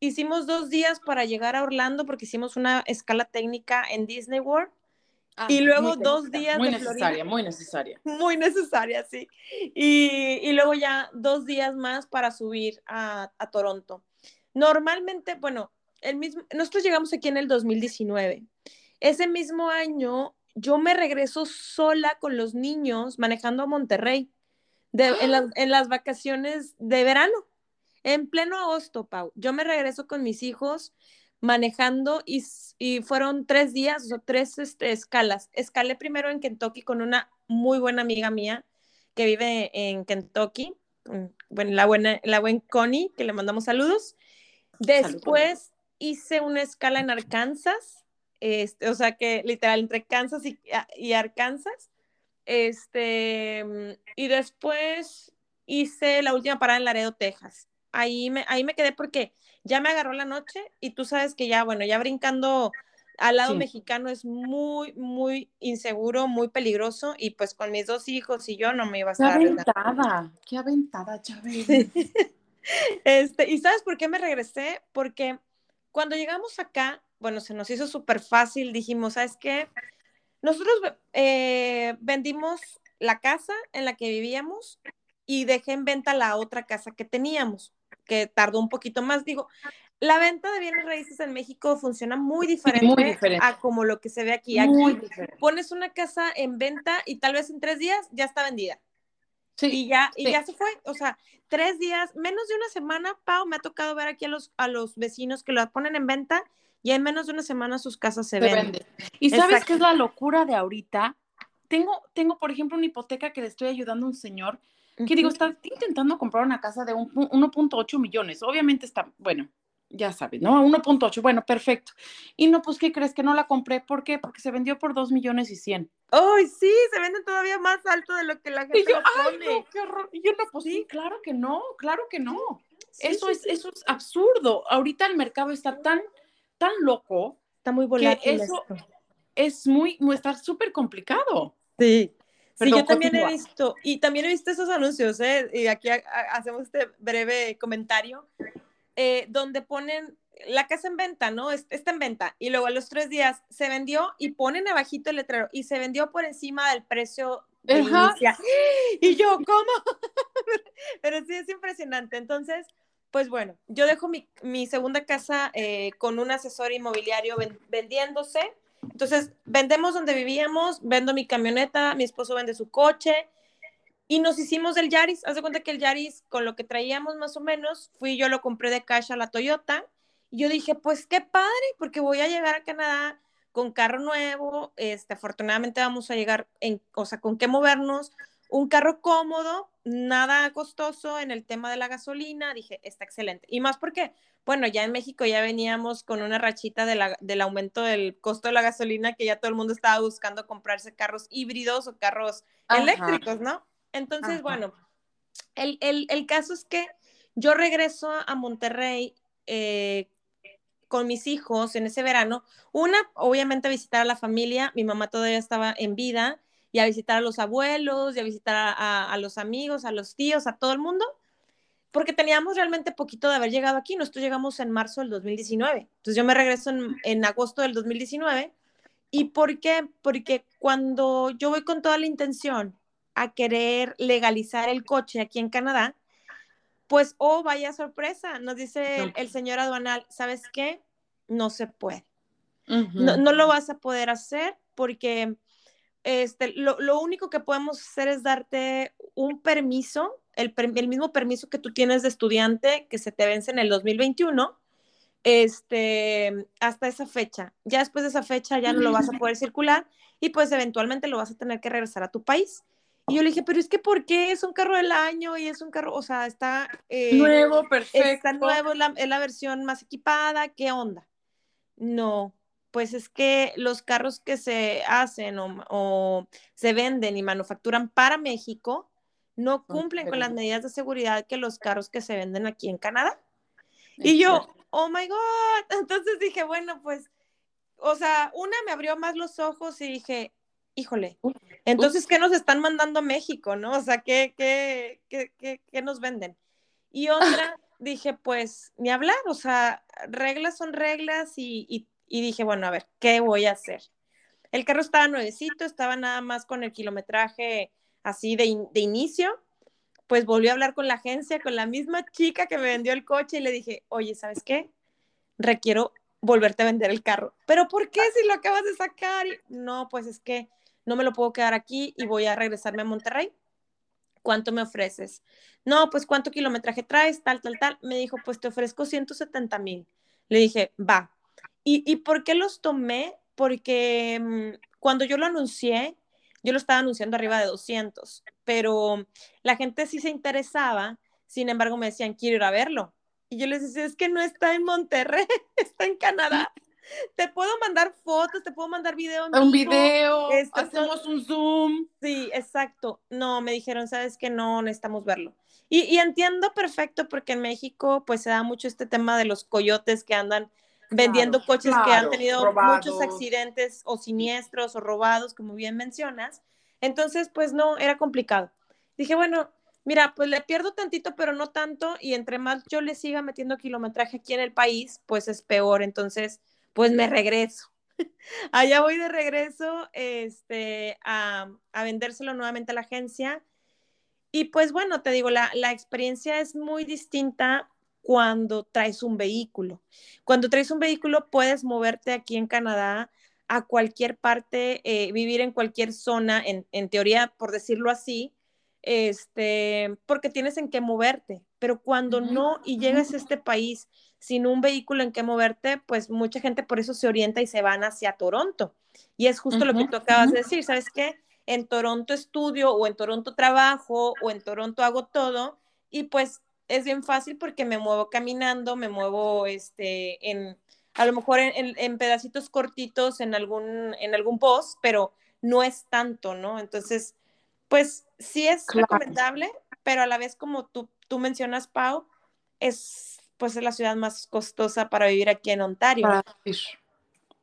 hicimos dos días para llegar a Orlando porque hicimos una escala técnica en Disney World. Ah, y luego dos días muy necesaria, muy necesaria. [laughs] Muy necesaria, sí. Y, y, luego ya dos días más para subir a, a, Toronto. Normalmente, bueno, el mismo, nosotros llegamos aquí en el 2019. Ese mismo año yo me regreso sola con los niños manejando a Monterrey de, en, en las vacaciones de verano. En pleno agosto, Pau, yo me regreso con mis hijos manejando y, fueron tres días, o tres este, escalas. Escalé primero en Kentucky con una muy buena amiga mía que vive en Kentucky, bueno, la buena, la buena Connie, que le mandamos saludos. Después hice una escala en Arkansas, este, o sea que literal entre Kansas y, y Arkansas. Este, y después hice la última parada en Laredo, Texas ahí me, ahí me quedé porque ya me agarró la noche y tú sabes que ya, bueno, ya brincando al lado mexicano es muy, muy inseguro, muy peligroso y pues con mis dos hijos y yo no me iba a estar. Qué aventada, qué aventada, Chávez. [laughs] este, ¿Y sabes por qué me regresé? Porque cuando llegamos acá, bueno, se nos hizo súper fácil, dijimos, ¿sabes qué? Nosotros eh, vendimos la casa en la que vivíamos y dejé en venta la otra casa que teníamos que tardó un poquito más. Digo, la venta de bienes raíces en México funciona muy diferente, a como lo que se ve aquí. Aquí pones una casa en venta y tal vez en tres días ya está vendida. Sí, y ya, y ya se fue. O sea, tres días, menos de una semana, Pau, me ha tocado ver aquí a los, a los vecinos que lo ponen en venta y en menos de una semana sus casas se, venden. ¿Y sabes qué es la locura de ahorita? Tengo, tengo, por ejemplo, una hipoteca que le estoy ayudando a un señor que digo, está intentando comprar una casa de 1.8 millones. Obviamente está, bueno, ya sabes, ¿no? 1.8, bueno, perfecto. Y no, pues, ¿qué crees que no la compré? ¿Por qué? Porque se vendió por 2 millones y 100. ¡Ay, sí! Se vende todavía más alto de lo que la gente y yo, ¡Ay, no, qué horror! Y yo, no, pues sí, claro que no, claro que no. eso, es, eso es absurdo. Ahorita el mercado está tan, tan loco. Está muy volátil. eso es muy, muy, está súper complicado. Sí. Sí, yo también he visto, y también he visto esos anuncios, ¿eh? y aquí hacemos este breve comentario, eh, donde ponen la casa en venta, ¿no? Está en venta, y luego a los tres días se vendió y ponen abajito el letrero, y se vendió por encima del precio de inicia. [gasps] Y yo, ¿cómo? [laughs] Pero sí es impresionante. Entonces, pues bueno, yo dejo mi, mi segunda casa eh, con un asesor inmobiliario vendiéndose entonces, vendemos donde vivíamos, vendo mi camioneta, mi esposo vende su coche y nos hicimos el Yaris. Haz de cuenta que el Yaris, con lo que traíamos más o menos, fui yo lo compré de cash a la Toyota y yo dije, pues qué padre, porque voy a llegar a Canadá con carro nuevo, este, afortunadamente vamos a llegar en, o sea, con qué movernos, un carro cómodo, nada costoso en el tema de la gasolina, dije, está excelente. Y más porque, bueno, ya en México ya veníamos con una rachita del aumento del costo de la gasolina, que ya todo el mundo estaba buscando comprarse carros híbridos o carros eléctricos, ¿no? Entonces, bueno, el, caso es que yo regreso a Monterrey eh, con mis hijos en ese verano. Una, obviamente, a visitar a la familia. Mi mamá todavía estaba en vida y a visitar a los abuelos y a visitar a, los amigos, a los tíos, a todo el mundo, porque teníamos realmente poquito de haber llegado aquí. Nosotros llegamos en marzo del 2019. Entonces yo me regreso en, en agosto del 2019. ¿Y por qué? Porque cuando yo voy con toda la intención a querer legalizar el coche aquí en Canadá, pues, oh, vaya sorpresa, nos dice el, señor aduanal, ¿sabes qué? No se puede. no, no, lo vas a poder hacer porque este, lo, lo, único que podemos hacer es darte un permiso, el, el, mismo permiso que tú tienes de estudiante que se te vence en el 2021, este, hasta esa fecha. Ya después de esa fecha ya no lo vas a [laughs] poder circular y pues eventualmente lo vas a tener que regresar a tu país. Y yo le dije, pero es que ¿por qué? Es un carro del año y es un carro, o sea, está... Eh, nuevo, perfecto. Está nuevo, la, es la versión más equipada, ¿qué onda? No, pues es que los carros que se hacen o, se venden y manufacturan para México no cumplen con las medidas de seguridad que los carros que se venden aquí en Canadá. Y yo, oh my God, [laughs] entonces dije, bueno, pues, o sea, una me abrió más los ojos y dije, híjole, entonces, ¿qué nos están mandando a México, no? O sea, ¿qué, qué, qué, qué nos venden? Y otra, [laughs] dije, pues, ni hablar, o sea, reglas son reglas y y dije, bueno, a ver, ¿qué voy a hacer? El carro estaba nuevecito, estaba nada más con el kilometraje así de, inicio. Pues volví a hablar con la agencia, con la misma chica que me vendió el coche y le dije, oye, ¿sabes qué? Requiero volverte a vender el carro. ¿Pero por qué si lo acabas de sacar? no, pues es que no me lo puedo quedar aquí y voy a regresarme a Monterrey. ¿Cuánto me ofreces? No, pues cuánto kilometraje traes, tal, tal, tal. Me dijo, pues te ofrezco 170 mil. Le dije, va, ¿Y, por qué los tomé? Porque mm, cuando yo lo anuncié, yo lo estaba anunciando arriba de 200, pero la gente sí se interesaba, sin embargo me decían, quiero ir a verlo. Y yo les decía, es que no está en Monterrey, [laughs] está en Canadá. Te puedo mandar fotos, te puedo mandar video. Un video, este, hacemos un Zoom. Sí, exacto. No, me dijeron, sabes que no necesitamos verlo. Y, y entiendo perfecto porque en México pues se da mucho este tema de los coyotes que andan vendiendo coches que han tenido muchos accidentes o siniestros o robados, como bien mencionas. Entonces, pues no, era complicado. Dije, bueno, mira, pues le pierdo tantito, pero no tanto, y entre más yo le siga metiendo kilometraje aquí en el país, pues es peor. Entonces, pues me regreso. [laughs] Allá voy de regreso este, a, a vendérselo nuevamente a la agencia. Y pues bueno, te digo, la, la experiencia es muy distinta cuando traes un vehículo. Cuando traes un vehículo puedes moverte aquí en Canadá a cualquier parte, eh, vivir en cualquier zona, en, teoría, por decirlo así, este, porque tienes en qué moverte. Pero cuando no y llegas a este país sin un vehículo en qué moverte, pues mucha gente por eso se orienta y se van hacia Toronto. Y es justo lo que tú acabas de decir, ¿sabes qué? En Toronto estudio o en Toronto trabajo o en Toronto hago todo y pues es bien fácil porque me muevo caminando, me muevo este, en, a lo mejor en, pedacitos cortitos en algún, en algún post, pero no es tanto, ¿no? Entonces, pues sí es recomendable, pero a la vez como tú, tú mencionas, Pau, es pues es la ciudad más costosa para vivir aquí en Ontario. Para vivir,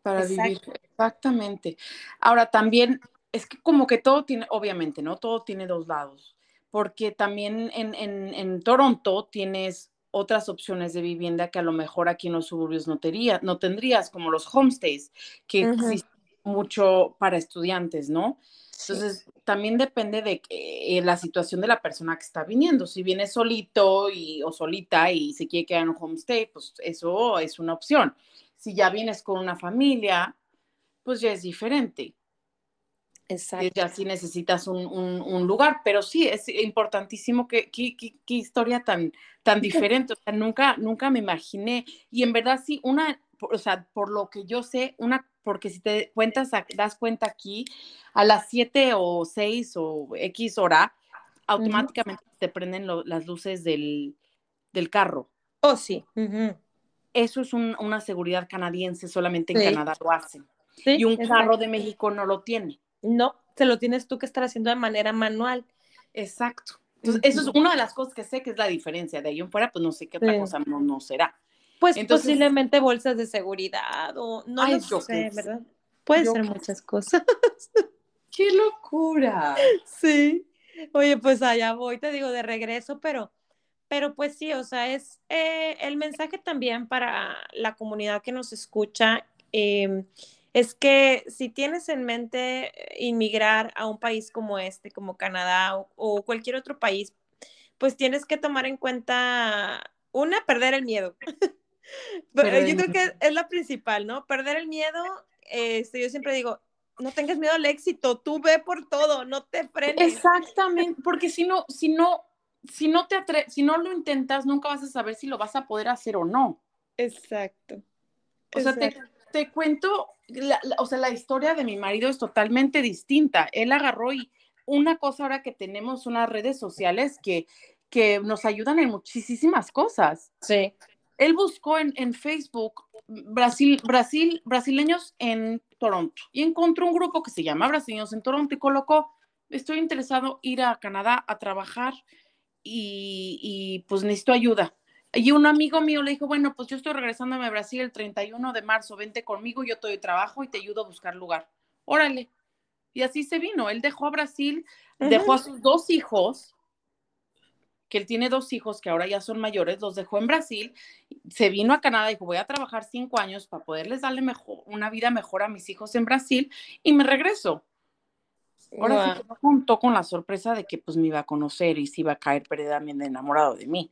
para vivir, exactamente. Ahora también es que como que todo tiene, obviamente, ¿no? Todo tiene dos lados porque también en, Toronto tienes otras opciones de vivienda que a lo mejor aquí en los suburbios no, no tendrías, como los homestays, que existen mucho para estudiantes, ¿no? Entonces, también depende de eh, la situación de la persona que está viniendo. Si viene solito y, o solita y se quiere quedar en un homestay, pues eso es una opción. Si ya vienes con una familia, pues ya es diferente. Exacto. Ya sí necesitas un, lugar, pero sí, es importantísimo que, qué historia tan, tan [laughs] diferente, o sea, nunca, nunca me imaginé, y en verdad sí, una, o sea, por lo que yo sé, una porque si te cuentas, das cuenta aquí, a las 7 o 6 o X hora, automáticamente te prenden las luces del, carro. Oh, sí. Eso es una seguridad canadiense, solamente en Canadá lo hacen. y un carro de México no lo tiene. No, se lo tienes tú que estar haciendo de manera manual. Exacto. Entonces, eso es una de las cosas que sé que es la diferencia. De ahí en fuera, pues no sé qué otra cosa no, será. Pues posiblemente bolsas de seguridad o no lo sé, ¿verdad? Puede ser muchas cosas. ¡Qué locura! [laughs] Sí. Oye, pues allá voy, te digo, de regreso, pero, pero pues sí, o sea, es eh, el mensaje también para la comunidad que nos escucha. Em, es que si tienes en mente inmigrar a un país como este, como Canadá o, cualquier otro país, pues tienes que tomar en cuenta, una, perder el miedo. [laughs] yo creo que es la principal, ¿no? Perder el miedo, este, yo siempre digo, no tengas miedo al éxito, tú ve por todo, no te frenes. Exactamente, porque si no, si no, si no te atre si no lo intentas, nunca vas a saber si lo vas a poder hacer o no. Exacto. O sea, te, te cuento, o sea, la historia de mi marido es totalmente distinta. Él agarró y una cosa ahora que tenemos unas redes sociales que, que nos ayudan en muchísimas cosas. Sí. Él buscó en, en Facebook Brasil, Brasil, brasileños en Toronto y encontró un grupo que se llama Brasileños en Toronto y colocó, estoy interesado ir a Canadá a trabajar y, y pues necesito ayuda. Y un amigo mío le dijo, bueno, pues yo estoy regresándome a Brasil el 31 de marzo, vente conmigo, yo te doy trabajo y te ayudo a buscar lugar. Órale. Y así se vino. Él dejó a Brasil, dejó a sus dos hijos, que él tiene dos hijos que ahora ya son mayores, los dejó en Brasil, se vino a Canadá y dijo, voy a trabajar cinco años para poderles darle mejor, una vida mejor a mis hijos en Brasil y me regreso. Ahora sí que contó con la sorpresa de que pues me iba a conocer y se iba a caer perdidamente enamorado de mí.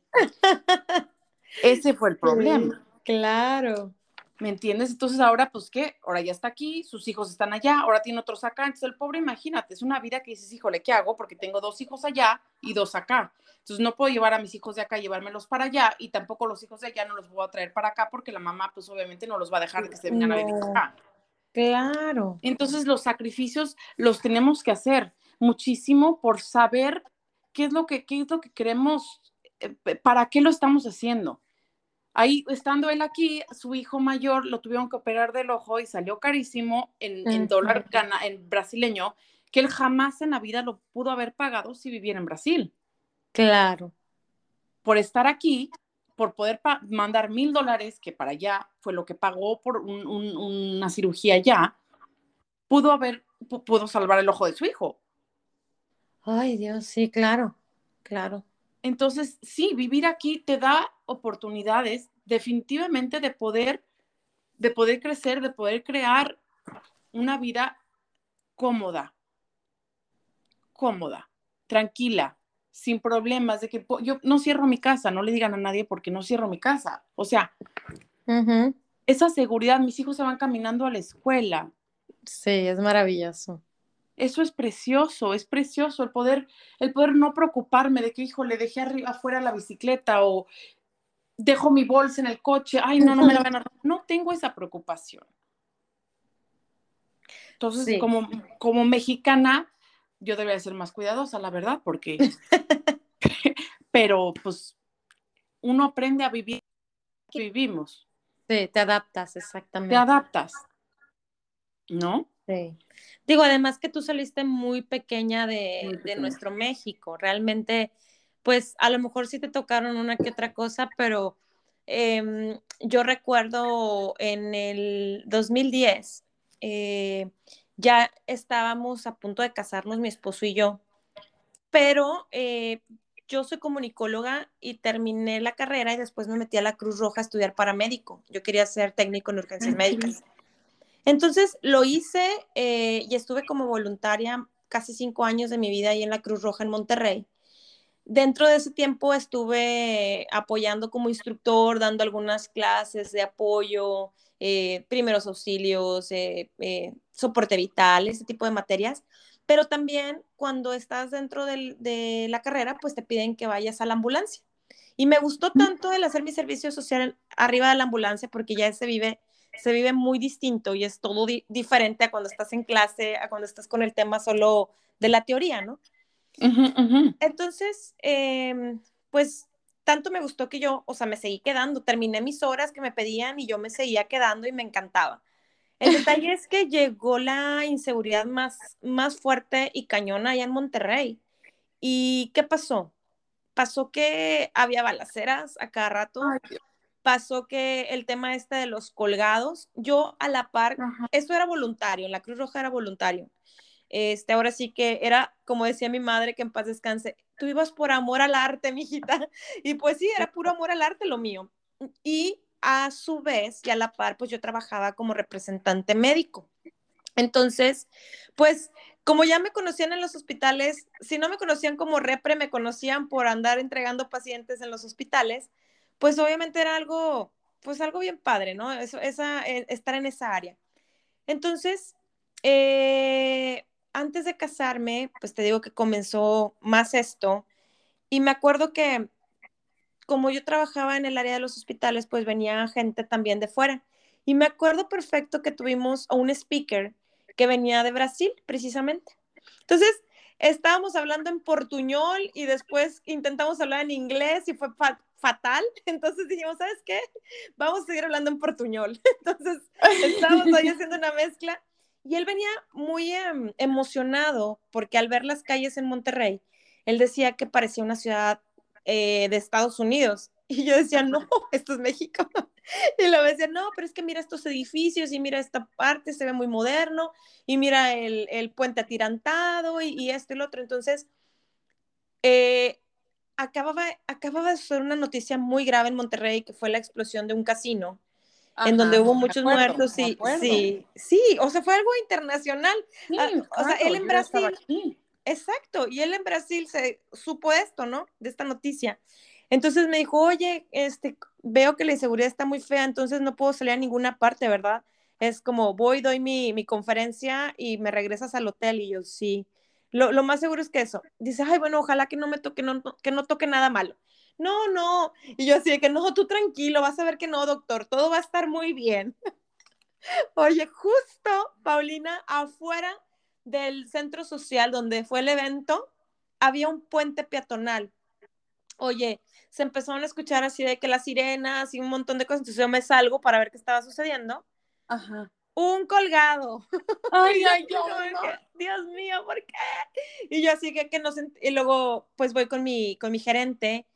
Ese fue el problema. claro. ¿Me entiendes? Entonces ahora, pues, ¿qué? Ahora ya está aquí, sus hijos están allá, ahora tiene otros acá. Entonces el pobre, imagínate, es una vida que dices, híjole, ¿qué hago? Porque tengo dos hijos allá y dos acá. Entonces no puedo llevar a mis hijos de acá, llevármelos para allá y tampoco los hijos de allá no los voy a traer para acá porque la mamá, pues, obviamente no los va a dejar que se vengan a vivir acá. Claro. Entonces los sacrificios los tenemos que hacer muchísimo por saber qué es lo que, qué es lo que queremos, eh, para qué lo estamos haciendo Ahí, estando él aquí, su hijo mayor lo tuvieron que operar del ojo y salió carísimo en, dólar en brasileño, que él jamás en la vida lo pudo haber pagado si viviera en Brasil. Claro. Por estar aquí, por poder mandar mil dólares, que para allá fue lo que pagó por una cirugía allá, pudo haber, pudo salvar el ojo de su hijo. Ay, Dios, sí, claro, claro. Entonces, sí, vivir aquí te da oportunidades definitivamente de poder, de poder crecer, de poder crear una vida cómoda, cómoda, tranquila, sin problemas, de que yo no cierro mi casa, no le digan a nadie porque no cierro mi casa. O sea, esa seguridad, mis hijos se van caminando a la escuela. Sí, es maravilloso. Eso es precioso, es precioso el poder, el poder no preocuparme de que, hijo, le dejé arriba afuera la bicicleta o dejo mi bolsa en el coche, ay, no, no me la van a... No tengo esa preocupación. Entonces, como, como mexicana, yo debería ser más cuidadosa, la verdad, porque... [laughs] [laughs] pero, pues, uno aprende a vivir que vivimos. Sí, te adaptas, exactamente. Te adaptas, ¿no? Sí. Digo, además que tú saliste muy pequeña de, nuestro México, realmente, pues a lo mejor sí te tocaron una que otra cosa, pero em, yo recuerdo en el 2010, eh, ya estábamos a punto de casarnos mi esposo y yo, pero eh, yo soy comunicóloga y terminé la carrera y después me metí a la Cruz Roja a estudiar paramédico. Yo quería ser técnico en urgencias médicas. Entonces lo hice eh, y estuve como voluntaria casi cinco años de mi vida ahí en la Cruz Roja en Monterrey. Dentro de ese tiempo estuve apoyando como instructor, dando algunas clases de apoyo, eh, primeros auxilios, eh, soporte vital, ese tipo de materias. Pero también cuando estás dentro de la carrera, pues te piden que vayas a la ambulancia. Y me gustó tanto el hacer mi servicio social arriba de la ambulancia porque ya se vive se vive muy distinto y es todo diferente a cuando estás en clase, a cuando estás con el tema solo de la teoría, ¿no? Entonces, em, pues tanto me gustó que yo, o sea, me seguí quedando, terminé mis horas que me pedían y yo me seguía quedando y me encantaba. El [laughs] detalle es que llegó la inseguridad más, más fuerte y cañona allá en Monterrey. ¿Y qué pasó? Pasó que había balaceras a cada rato. pasó que el tema este de los colgados, yo a la par, esto era voluntario, la Cruz Roja era voluntario. Este, ahora sí que era, como decía mi madre, que en paz descanse, tú ibas por amor al arte, [laughs] mijita. Y pues sí, era puro amor al arte lo mío. Y a su vez, y a la par, pues yo trabajaba como representante médico. Entonces, pues como ya me conocían en los hospitales, si no me conocían como repre, me conocían por andar entregando pacientes en los hospitales, pues obviamente era algo, pues algo bien padre, ¿no? Eso, esa, eh, estar en esa área. Entonces, eh, antes de casarme, pues te digo que comenzó más esto. Y me acuerdo que como yo trabajaba en el área de los hospitales, pues venía gente también de fuera. Y me acuerdo perfecto que tuvimos a un speaker que venía de Brasil, precisamente. Entonces, estábamos hablando en portuñol y después intentamos hablar en inglés y fue fatal. [laughs] Entonces dijimos, ¿sabes qué? Vamos a seguir hablando en portuñol. [laughs] Entonces, estábamos ahí [laughs] haciendo una mezcla y él venía muy em, emocionado porque al ver las calles en Monterrey, él decía que parecía una ciudad eh, de Estados Unidos. [laughs] Y yo decía, no, [laughs] esto es México. [laughs] Y luego decía, no, pero es que mira estos edificios y mira esta parte, se ve muy moderno, y mira el, el puente atirantado y, y esto y lo otro. Entonces, eh, acababa, acababa de ser una noticia muy grave en Monterrey, que fue la explosión de un casino en donde hubo muchos muertos, sí, sí, sí, o sea, fue algo internacional. Ah, o sea, él en Brasil, exacto, y él en Brasil se supo esto, ¿no? De esta noticia. Entonces me dijo, oye, este, veo que la inseguridad está muy fea, entonces no puedo salir a ninguna parte, ¿verdad? Es como, voy, doy mi, mi conferencia y me regresas al hotel y yo, sí. Lo, lo, más seguro es que eso. Dice, ay, bueno, ojalá que no me toque, no, que no toque nada malo no, no. Y yo así de que no, tú tranquilo, vas a ver que no, doctor, todo va a estar muy bien. [laughs] Oye, justo, Paulina, afuera del centro social donde fue el evento, había un puente peatonal. Oye, se empezaron a escuchar así de que las sirenas y un montón de cosas, entonces yo me salgo para ver qué estaba sucediendo. Ajá. Un colgado. [laughs] Ay, ay, yo, Dios mío, ¿por qué? Y yo así que, que no y luego pues voy con mi, con mi gerente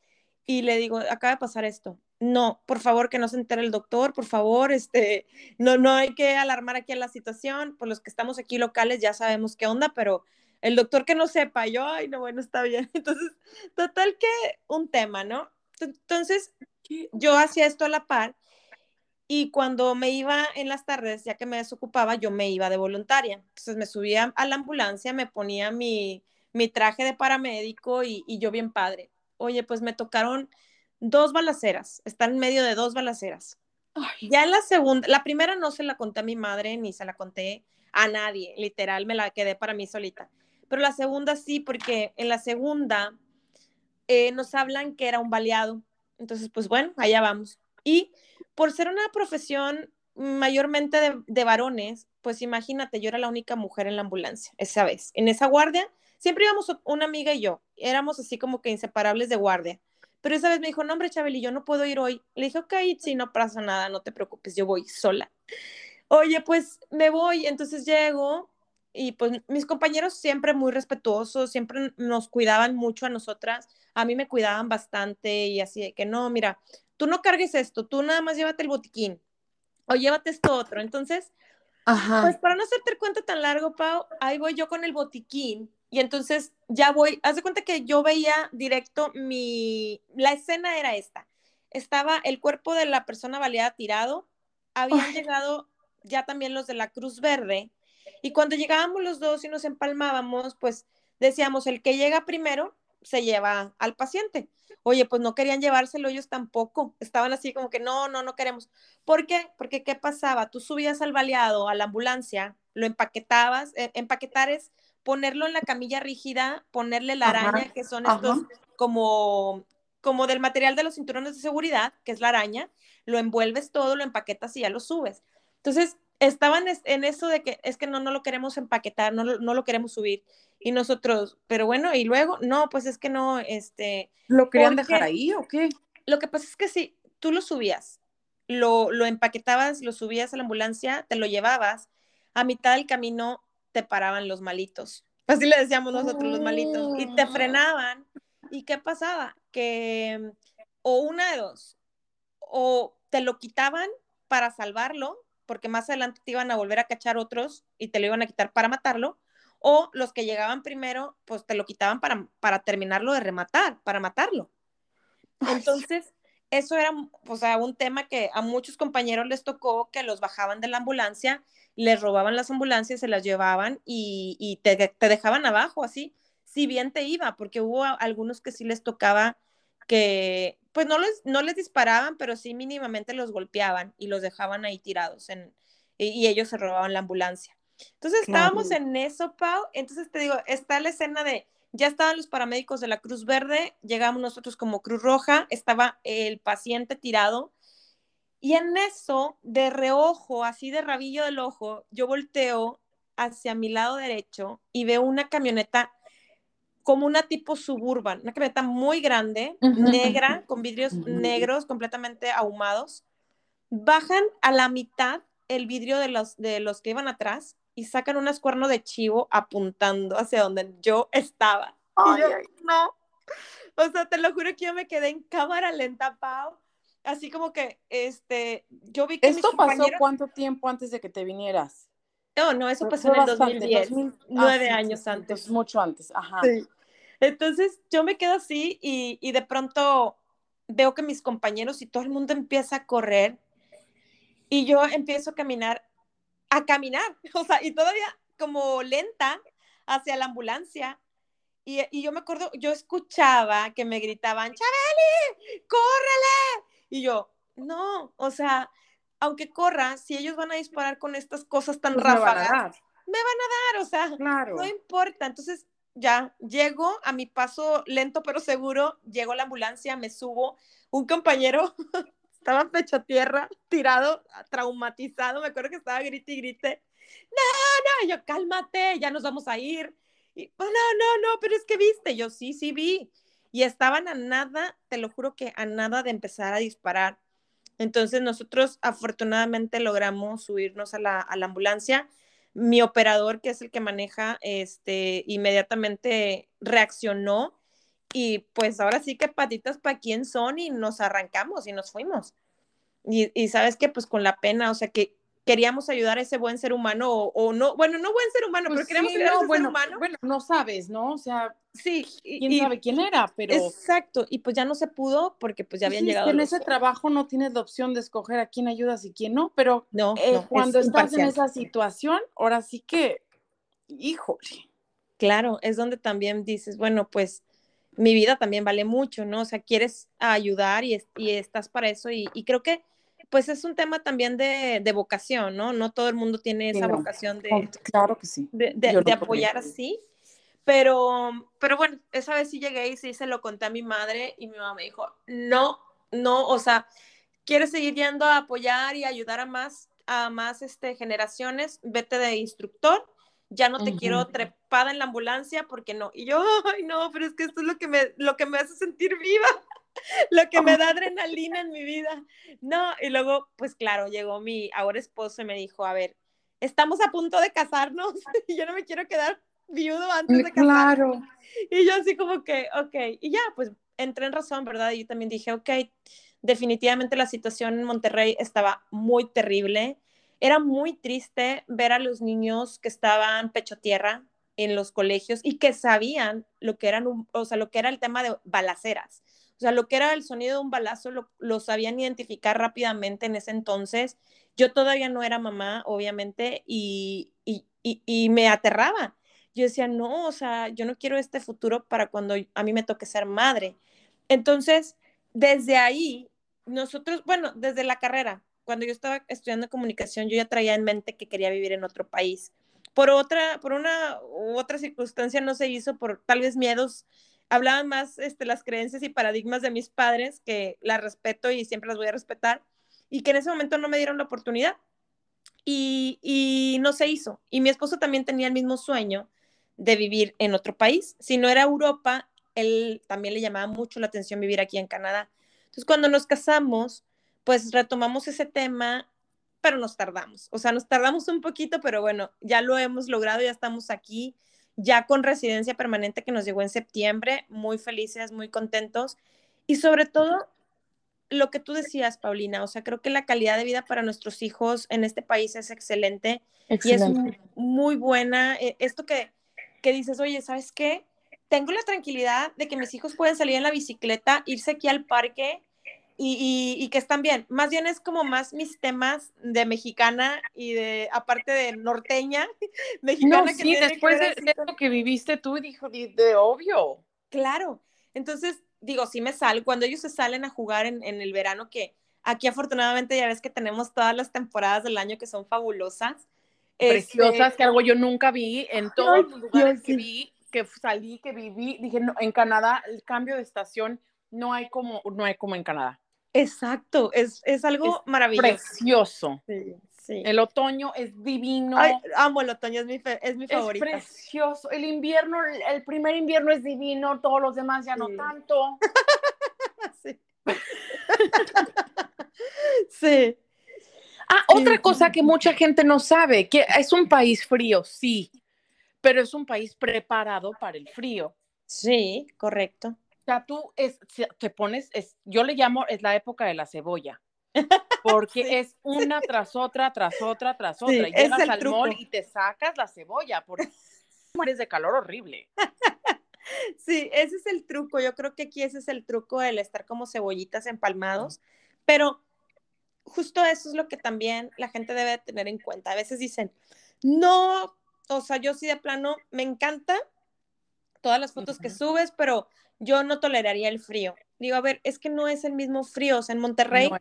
y le digo, acaba de pasar esto. No, por favor, que no se entere el doctor, por favor, este, no, no hay que alarmar aquí a la situación, por los que estamos aquí locales ya sabemos qué onda, pero el doctor que no sepa, yo, ay, no, bueno, está bien. [laughs] Entonces, total que un tema, ¿no? Entonces, yo hacía esto a la par y cuando me iba en las tardes, ya que me desocupaba, yo me iba de voluntaria. Entonces me subía a la ambulancia, me ponía mi, mi traje de paramédico y, y yo bien padre oye, pues me tocaron dos balaceras, están en medio de dos balaceras. Ya en la segunda, la primera no se la conté a mi madre ni se la conté a nadie, literal, me la quedé para mí solita. Pero la segunda sí, porque en la segunda eh, nos hablan que era un baleado. Entonces, pues bueno, allá vamos. Y por ser una profesión mayormente de, de, varones, pues imagínate, yo era la única mujer en la ambulancia esa vez. En esa guardia siempre íbamos una amiga y yo, éramos así como que inseparables de guardia. Pero esa vez me dijo, no, hombre, Chabeli, yo no puedo ir hoy. Le dije, ok, sí, no pasa nada, no te preocupes, yo voy sola. Oye, pues me voy, entonces llego y pues mis compañeros siempre muy respetuosos, siempre nos cuidaban mucho a nosotras, a mí me cuidaban bastante y así de que no, mira, tú no cargues esto, tú nada más llévate el botiquín o llévate esto otro. Entonces, pues para no hacerte el cuento tan largo, Pau, ahí voy yo con el botiquín y entonces ya voy, haz de cuenta que yo veía directo mi, la escena era esta. Estaba el cuerpo de la persona baleada tirado, habían llegado ya también los de la Cruz Verde, y cuando llegábamos los dos y nos empalmábamos, pues decíamos, el que llega primero se lleva al paciente. Oye, pues no querían llevárselo ellos tampoco. Estaban así como que no, no, no queremos. ¿Por qué? Porque ¿qué pasaba? Tú subías al baleado a la ambulancia, lo empaquetabas. Eh, empaquetar es ponerlo en la camilla rígida, ponerle la araña, que son estos como, como del material de los cinturones de seguridad, que es la araña, lo envuelves todo, lo empaquetas y ya lo subes. Entonces, estaban en eso de que es que no, no lo queremos empaquetar, no, no lo queremos subir. Y nosotros, pero bueno, y luego, no, pues es que no, este... ¿Lo querían dejar ahí o qué? Lo que pasa es que si tú lo subías, lo, lo empaquetabas, lo subías a la ambulancia, te lo llevabas, a mitad del camino te paraban los malitos. Así le decíamos nosotros, los malitos. Y te oh. frenaban. ¿Y qué pasaba? Que o una de dos, o te lo quitaban para salvarlo, porque más adelante te iban a volver a cachar otros y te lo iban a quitar para matarlo, o los que llegaban primero, pues te lo quitaban para, para terminarlo de rematar, para matarlo. Entonces, eso era, o sea, un tema que a muchos compañeros les tocó que los bajaban de la ambulancia, les robaban las ambulancias, se las llevaban y, te, te, dejaban abajo, así, si bien te iba, porque hubo algunos que sí les tocaba que, pues no les, no les disparaban, pero sí mínimamente los golpeaban y los dejaban ahí tirados en, y, ellos se robaban la ambulancia. Entonces estábamos en eso, Pau. Entonces te digo, está la escena de ya estaban los paramédicos de la Cruz Verde, llegamos nosotros como Cruz Roja, estaba el paciente tirado. Y en eso, de reojo, así de rabillo del ojo, yo volteo hacia mi lado derecho y veo una camioneta como una tipo suburban, una camioneta muy grande, negra, con vidrios negros completamente ahumados. Bajan a la mitad el vidrio de los, de los que iban atrás y sacan un cuerno de chivo apuntando hacia donde yo estaba. y yo, no. O sea, te lo juro que yo me quedé en cámara lenta, Pau. Así como que, este, yo vi que ¿Esto pasó cuánto tiempo antes de que te vinieras? No, no, eso pasó en el 2010, nueve años antes. mucho antes, ajá. Sí. Entonces, yo me quedo así y, y de pronto veo que mis compañeros y todo el mundo empieza a correr y yo empiezo a caminar a caminar, [laughs] o sea, y todavía como lenta hacia la ambulancia. Y, y, yo me acuerdo, yo escuchaba que me gritaban, Chabeli, córrele. Y yo, no, o sea, aunque corra, si ellos van a disparar con estas cosas tan pues ráfagas, me van a dar, o sea, no importa. Entonces, ya llego a mi paso lento pero seguro, llego a la ambulancia, me subo, un compañero [laughs] estaba pecho tierra, [laughs] tirado, traumatizado, me acuerdo que estaba grite y grite, no, no, yo cálmate, ya nos vamos a ir. Y, oh, no, no, no, pero es que viste, yo sí, sí vi. Y estaban a nada, te lo juro que a nada de empezar a disparar. Entonces nosotros afortunadamente logramos subirnos a la, a la ambulancia. Mi operador, que es el que maneja, este, inmediatamente reaccionó y pues ahora sí que patitas para quién son y nos arrancamos y nos fuimos. Y, y sabes que pues con la pena, o sea que queríamos ayudar a ese buen ser humano o, no, bueno, no buen ser humano, pero pues queríamos ayudar a ese bueno, ser humano. Bueno, no sabes, ¿no? O sea, sí, quién sabe quién era, pero Exacto, y pues ya no se pudo porque pues ya pues habían llegado. en ese trabajo no tienes la opción de escoger a quién ayudas y quién no, pero no, eh, cuando estás en esa situación, ahora sí que híjole. Claro, es donde también dices, bueno, pues mi vida también vale mucho, ¿no? O sea, quieres ayudar y, y estás para eso y, creo que pues es un tema también de, de, vocación, ¿no? No todo el mundo tiene esa vocación de, claro que sí. de, de, apoyar así, pero, pero bueno, esa vez sí llegué y sí se lo conté a mi madre y mi mamá me dijo, no, no, o sea, quieres seguir yendo a apoyar y ayudar a más, a más este, generaciones, vete de instructor ya no te quiero trepada en la ambulancia porque no. Y yo, ay, no, pero es que esto es lo que me, lo que me hace sentir viva, [laughs] lo que me da adrenalina en mi vida. No, y luego, pues claro, llegó mi ahora esposo y me dijo, a ver, estamos a punto de casarnos [laughs] y yo no me quiero quedar viudo antes de casarme. Claro. Y yo así como que, ok, y ya, pues entré en razón, ¿verdad? Y yo también dije, ok, definitivamente la situación en Monterrey estaba muy terrible era muy triste ver a los niños que estaban pecho tierra en los colegios y que sabían lo que eran, o sea, lo que era el tema de balaceras. O sea, lo que era el sonido de un balazo lo, sabían identificar rápidamente en ese entonces. Yo todavía no era mamá, obviamente, y, y, y, me aterraba. Yo decía, no, o sea, yo no quiero este futuro para cuando a mí me toque ser madre. Entonces, desde ahí, nosotros, bueno, desde la carrera, cuando yo estaba estudiando comunicación, yo ya traía en mente que quería vivir en otro país. Por otra, por una otra circunstancia no se hizo, por tal vez miedos, hablaban más este, las creencias y paradigmas de mis padres, que las respeto y siempre las voy a respetar, y que en ese momento no me dieron la oportunidad. y, y no se hizo. Y mi esposo también tenía el mismo sueño de vivir en otro país. Si no era Europa, él también le llamaba mucho la atención vivir aquí en Canadá. Entonces, cuando nos casamos, pues retomamos ese tema, pero nos tardamos. O sea, nos tardamos un poquito, pero bueno, ya lo hemos logrado, ya estamos aquí, ya con residencia permanente que nos llegó en septiembre, muy felices, muy contentos. Y sobre todo, lo que tú decías, Paulina, o sea, creo que la calidad de vida para nuestros hijos en este país es excelente, y es muy buena. E, esto que, que dices, oye, ¿sabes qué? Tengo la tranquilidad de que mis hijos pueden salir en la bicicleta, irse aquí al parque y, y, que están bien. Más bien es como más mis temas de mexicana y de, aparte de norteña, [laughs] mexicana. No, sí, después de, lo que viviste tú, dijo, de, de obvio. Claro. Entonces, digo, sí me sale, cuando ellos se salen a jugar en, en, el verano, que aquí afortunadamente ya ves que tenemos todas las temporadas del año que son fabulosas. Preciosas, este... que algo yo nunca vi en todos los lugares que vi, que salí, que viví. Dije, no, en Canadá el cambio de estación no hay como, no hay como en Canadá. Exacto, es, es algo es maravilloso. Precioso. Sí, sí. El otoño es divino. Ay, amo el otoño, es mi, es mi favorito. Es precioso. El invierno, el primer invierno es divino, todos los demás ya sí. no tanto. [laughs] sí. [laughs] sí. Ah, otra cosa que mucha gente no sabe, que es un país frío, sí, pero es un país preparado para el frío. Sí, correcto. O sea, tú es, te pones, es, yo le llamo, es la época de la cebolla. [laughs] Porque sí. es una tras otra, tras otra, tras otra. Sí, y llegas al truco. mall y te sacas la cebolla porque [laughs] mueres de calor horrible. Sí, ese es el truco. Yo creo que aquí ese es el truco, el estar como cebollitas empalmados. Pero justo eso es lo que también la gente debe tener en cuenta. A veces dicen, no, o sea, yo sí de plano, me encanta todas las fotos uh -huh. que subes, pero yo no toleraría el frío. Digo, a ver, es que no es el mismo frío. O sea, en Monterrey no.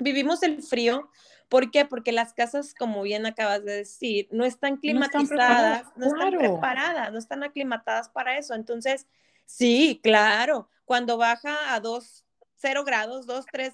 vivimos el frío. ¿Por qué? Porque las casas, como bien acabas de decir, no están climatizadas, no están preparadas, no están, preparadas, no están aclimatadas para eso. Entonces, sí, claro, cuando baja a 2, 0 grados, 2, 3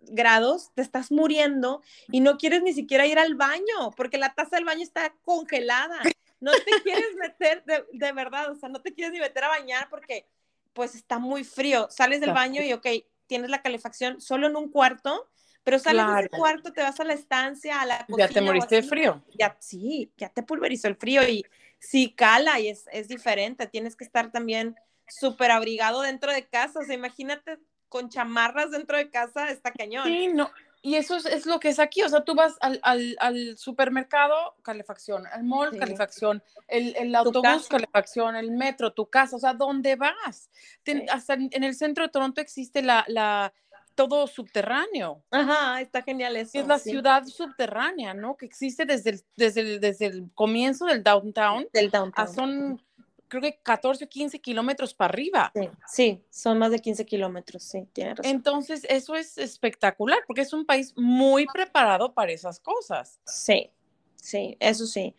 grados, te estás muriendo y no quieres ni siquiera ir al baño porque la taza del baño está congelada. No te quieres meter, de, de, verdad, o sea, no te quieres ni meter a bañar porque pues está muy frío. Sales del baño y, ok, tienes la calefacción solo en un cuarto, pero sales claro. del cuarto, te vas a la estancia, a la cocina. Ya te moriste de frío. Ya, sí, ya te pulverizó el frío y sí cala y es, es diferente. Tienes que estar también súper abrigado dentro de casa. O sea, imagínate con chamarras dentro de casa, está cañón. Sí, no. Y eso es, es, lo que es aquí, o sea, tú vas al, al, al supermercado, calefacción, al mall, sí. calefacción, el, el autobús, calefacción, el metro, tu casa, o sea, ¿dónde vas? Ten, sí. Hasta en el centro de Toronto existe la, la, todo subterráneo. Ajá, está genial eso. Es la sí. ciudad subterránea, ¿no? Que existe desde el, desde el, desde el comienzo del downtown. Del downtown. A son creo que 14 o 15 kilómetros para arriba. Sí, sí, son más de 15 kilómetros, sí, tiene razón. Entonces, eso es espectacular, porque es un país muy preparado para esas cosas. Sí, sí, eso sí.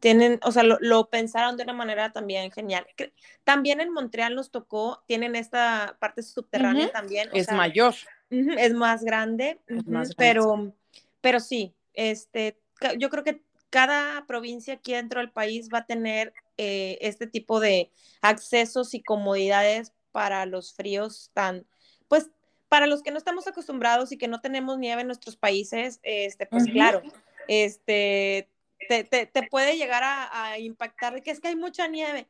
Tienen, o sea, lo, lo pensaron de una manera también genial. También en Montreal nos tocó, tienen esta parte subterránea uh -huh. también. es sea, mayor. Uh -huh, es más grande, uh -huh, es más grande pero, pero sí, este, yo creo que cada provincia aquí dentro del país va a tener eh, este tipo de accesos y comodidades para los fríos tan, pues, para los que no estamos acostumbrados y que no tenemos nieve en nuestros países, este, pues uh -huh. claro, este, te, te, te puede llegar a, a, impactar que es que hay mucha nieve.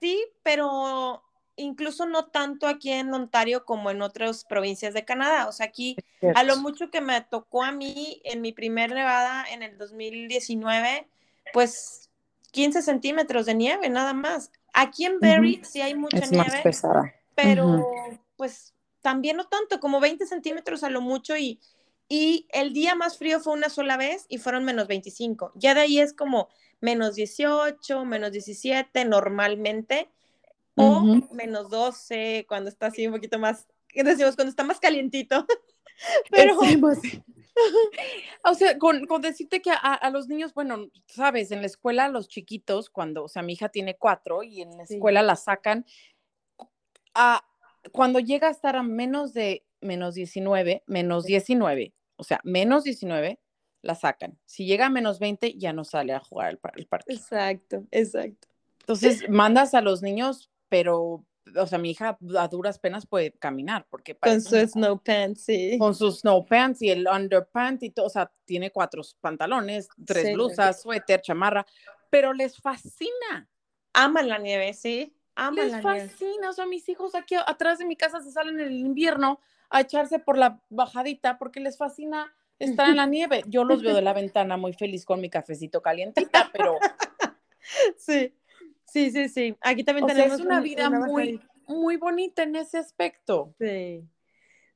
Sí, pero incluso no tanto aquí en Ontario como en otras provincias de Canadá. O sea, aquí a lo mucho que me tocó a mí en mi primer nevada en el 2019, pues 15 centímetros de nieve, nada más. Aquí en uh -huh. sí hay mucha es nieve, más pesada. pero uh -huh. pues también no tanto, como 20 centímetros a lo mucho y, y el día más frío fue una sola vez y fueron menos 25. Ya de ahí es como menos 18, menos 17 normalmente o uh -huh. menos 12 cuando está así un poquito más, decimos cuando está más calientito. [laughs] Pero... [laughs] o sea, con, con decirte que a, a, los niños, bueno, sabes, en la escuela los chiquitos, cuando, o sea, mi hija tiene cuatro y en la escuela sí. la sacan, a, cuando llega a estar a menos de menos 19, menos 19, o sea, menos 19, la sacan. Si llega a menos 20, ya no sale a jugar al, parque. Exacto, exacto. Entonces, mandas a los niños, pero, o sea, mi hija a duras penas puede caminar, porque... Con sus snow pants, sí. Con sus snow pants y el underpants y todo, o sea, tiene cuatro pantalones, tres blusas, suéter, chamarra, pero les fascina. Aman la nieve, sí. Aman les fascina, o sea, mis hijos aquí atrás de mi casa se salen en el invierno a echarse por la bajadita porque les fascina estar en la [laughs] nieve. Yo los veo de la ventana muy feliz con mi cafecito calientita, pero... [laughs] Sí, sí, sí, sí. Aquí también tenemos... una vida muy, muy bonita en ese aspecto. Sí.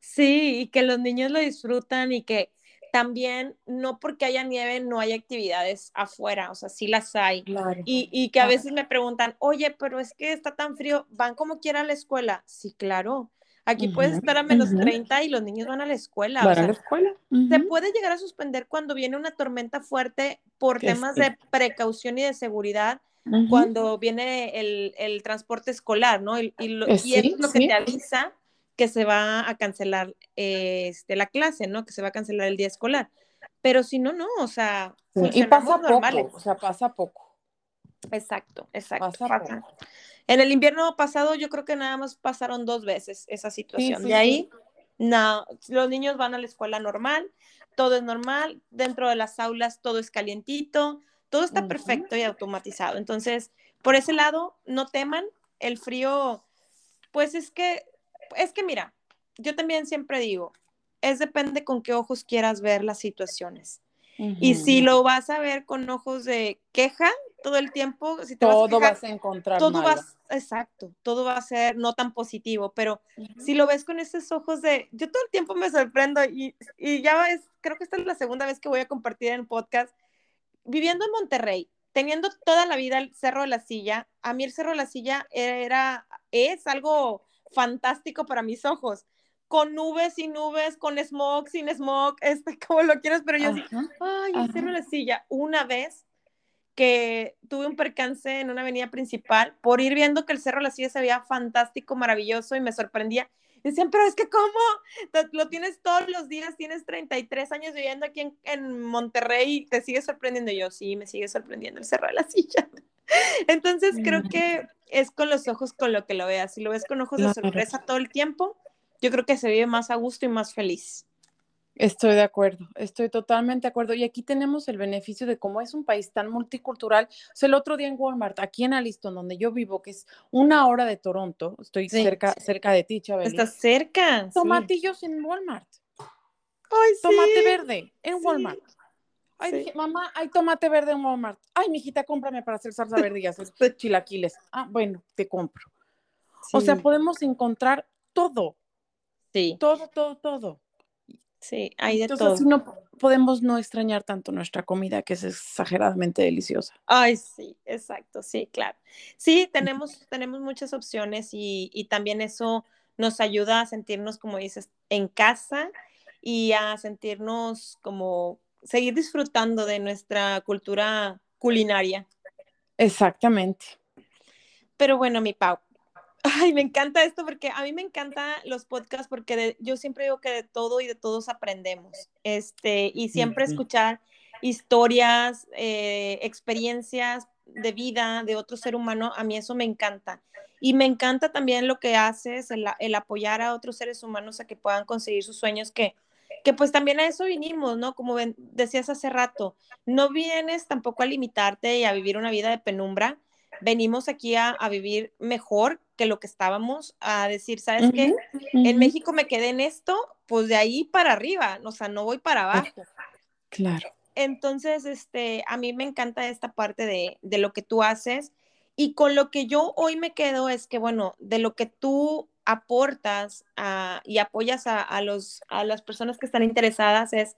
Sí, y que los niños lo disfrutan y que también no porque haya nieve no hay actividades afuera, o sea, sí las hay. Y, y, que a veces me preguntan, oye, pero es que está tan frío, ¿van como quiera a la escuela? Sí, claro. Aquí puedes estar a menos 30 y los niños van a la escuela. Van a la escuela. Se puede llegar a suspender cuando viene una tormenta fuerte por temas de precaución y de seguridad, cuando viene el, el, transporte escolar, ¿no? Y, y, eh, es lo que te avisa que se va a cancelar este, la clase, ¿no? Que se va a cancelar el día escolar. Pero si no, no, o sea, y pasa poco, o sea, pasa poco. Exacto, exacto. Pasa en el invierno pasado yo creo que nada más pasaron dos veces esa situación. de ahí, no, los niños van a la escuela normal, todo es normal, dentro de las aulas todo es calientito, todo está perfecto y automatizado. Entonces, por ese lado, no teman, el frío, pues es que, es que mira, yo también siempre digo, es depende con qué ojos quieras ver las situaciones. Y si lo vas a ver con ojos de queja todo el tiempo, si todo vas a, encontrar todo vas, exacto, todo va a ser no tan positivo, pero si lo ves con esos ojos de, yo todo el tiempo me sorprendo y, y ya es, creo que esta es la segunda vez que voy a compartir en podcast, viviendo en Monterrey, teniendo toda la vida el Cerro de la Silla, a mí el Cerro de la Silla era, es algo fantástico para mis ojos con nubes y nubes, con smog, sin smog, [laughs] este, como lo quieras, pero yo así, ay, hacerlo la silla. Una vez que tuve un percance en una avenida principal por ir viendo que el Cerro de la Silla se veía fantástico, maravilloso y me sorprendía. Decían, pero es que ¿cómo? Lo tienes todos los días, tienes 33 años viviendo aquí en, en Monterrey y te sigue sorprendiendo. yo, sí, me sigue sorprendiendo el Cerro de la [laughs] Silla. Entonces creo que es con los ojos con lo que lo veas. Si lo ves con ojos de sorpresa todo el tiempo, yo creo que se vive más a gusto y más feliz. Estoy de acuerdo, estoy totalmente de acuerdo. Y aquí tenemos el beneficio de cómo es un país tan multicultural. O sea, el otro día en Walmart, aquí en Aliston, donde yo vivo, que es una hora de Toronto, estoy cerca, cerca de ti, Chabeli. Estás cerca. Tomatillos en Walmart. Ay, sí. Tomate verde en Walmart. Ay, dije, mamá, hay tomate verde en Walmart. Ay, mijita, cómprame para hacer salsa verde y hacer [laughs] chilaquiles. Ah, bueno, te compro. O sea, podemos encontrar todo. Sí. Todo, todo, todo. Sí, hay de Entonces, todo. no podemos no extrañar tanto nuestra comida, que es exageradamente deliciosa. Ay, sí, exacto, sí, claro. Sí, tenemos, tenemos muchas opciones y, y también eso nos ayuda a sentirnos, como dices, en casa y a sentirnos como seguir disfrutando de nuestra cultura culinaria. Exactamente. Pero bueno, mi Pau, Ay, me encanta esto porque a mí me encantan los podcasts porque yo siempre digo que de todo y de todos aprendemos. Este, y siempre escuchar historias, eh, experiencias de vida de otro ser humano, a mí eso me encanta. Y me encanta también lo que haces, el, el apoyar a otros seres humanos a que puedan conseguir sus sueños, que, que pues también a eso vinimos, ¿no? Como decías hace rato, no vienes tampoco a limitarte y a vivir una vida de penumbra, venimos aquí a, vivir mejor que lo que estábamos, a decir, ¿sabes qué? En México me quedé en esto, pues de ahí para arriba, o sea, no voy para abajo. Claro. Entonces, este, a mí me encanta esta parte de, de lo que tú haces y con lo que yo hoy me quedo es que, bueno, de lo que tú aportas y apoyas a, a, los, a las personas que están interesadas es,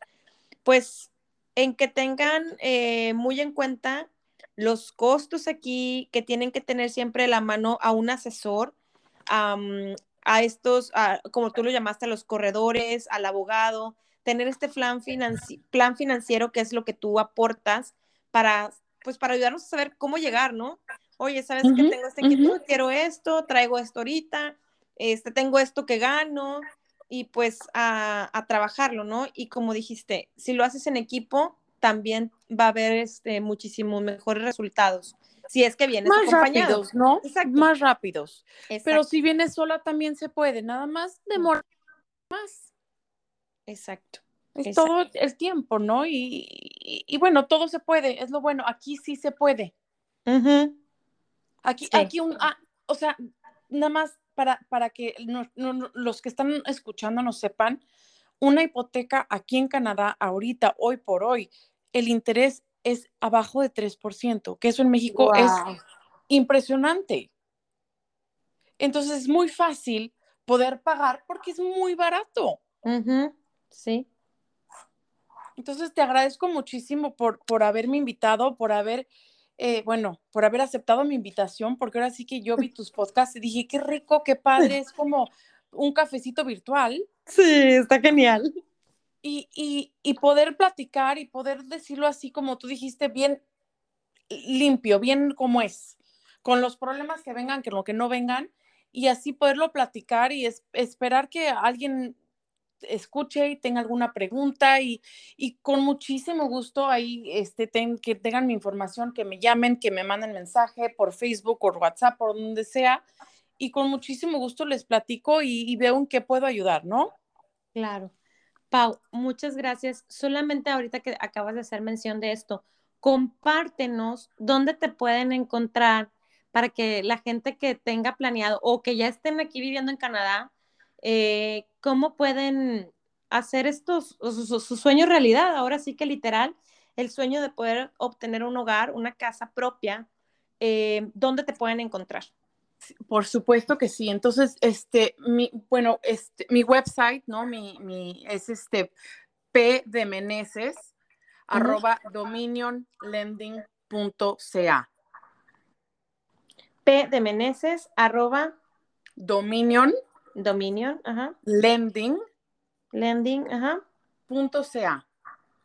pues, en que tengan eh, muy en cuenta los costos aquí que tienen que tener siempre la mano a un asesor, a estos, como tú lo llamaste, a los corredores, al abogado, tener este plan, plan financiero que es lo que tú aportas para, pues para ayudarnos a saber cómo llegar, ¿no? Oye, ¿sabes que tengo este inquietud? Quiero esto, traigo esto ahorita, este, tengo esto que gano y pues a, a, trabajarlo, ¿no? Y como dijiste, si lo haces en equipo, también va a haber este, muchísimos mejores resultados. Si es que vienes más rápidos, ¿no? Exacto. Más rápidos. Pero si vienes sola también se puede, nada más demora más. Exacto. Es todo el tiempo, ¿no? Y, bueno, todo se puede, es lo bueno. Aquí sí se puede. Aquí, aquí un, ah, o sea, nada más para, para que los que están escuchando nos sepan, una hipoteca aquí en Canadá, ahorita, hoy por hoy, el interés es abajo de 3%, que eso en México es impresionante. Entonces es muy fácil poder pagar porque es muy barato. Sí. Entonces te agradezco muchísimo por, por haberme invitado, por haber, eh, bueno, por haber aceptado mi invitación, porque ahora sí que yo vi [laughs] tus podcasts y dije, qué rico, qué padre, [laughs] es como un cafecito virtual. Sí, está genial. Y, poder platicar y poder decirlo así como tú dijiste, bien limpio, bien como es, con los problemas que vengan, que lo que no vengan, y así poderlo platicar y esperar que alguien escuche y tenga alguna pregunta y, con muchísimo gusto ahí este, que tengan mi información, que me llamen, que me manden mensaje por Facebook o WhatsApp, por donde sea, y con muchísimo gusto les platico y, veo en qué puedo ayudar, ¿no? Claro. Pau, muchas gracias. Solamente ahorita que acabas de hacer mención de esto, compártenos dónde te pueden encontrar para que la gente que tenga planeado o que ya estén aquí viviendo en Canadá, eh, cómo pueden hacer estos, su, sueño realidad. Ahora sí que literal, el sueño de poder obtener un hogar, una casa propia, eh, ¿dónde te pueden encontrar? Por supuesto que sí. Entonces, este, mi, bueno, este, mi website, ¿no? Mi, mi, es este P de Meneses, arroba dominionlending.ca. P de Meneses, arroba Dominion. Dominion, ajá. Lending. Lending, ajá. Punto .ca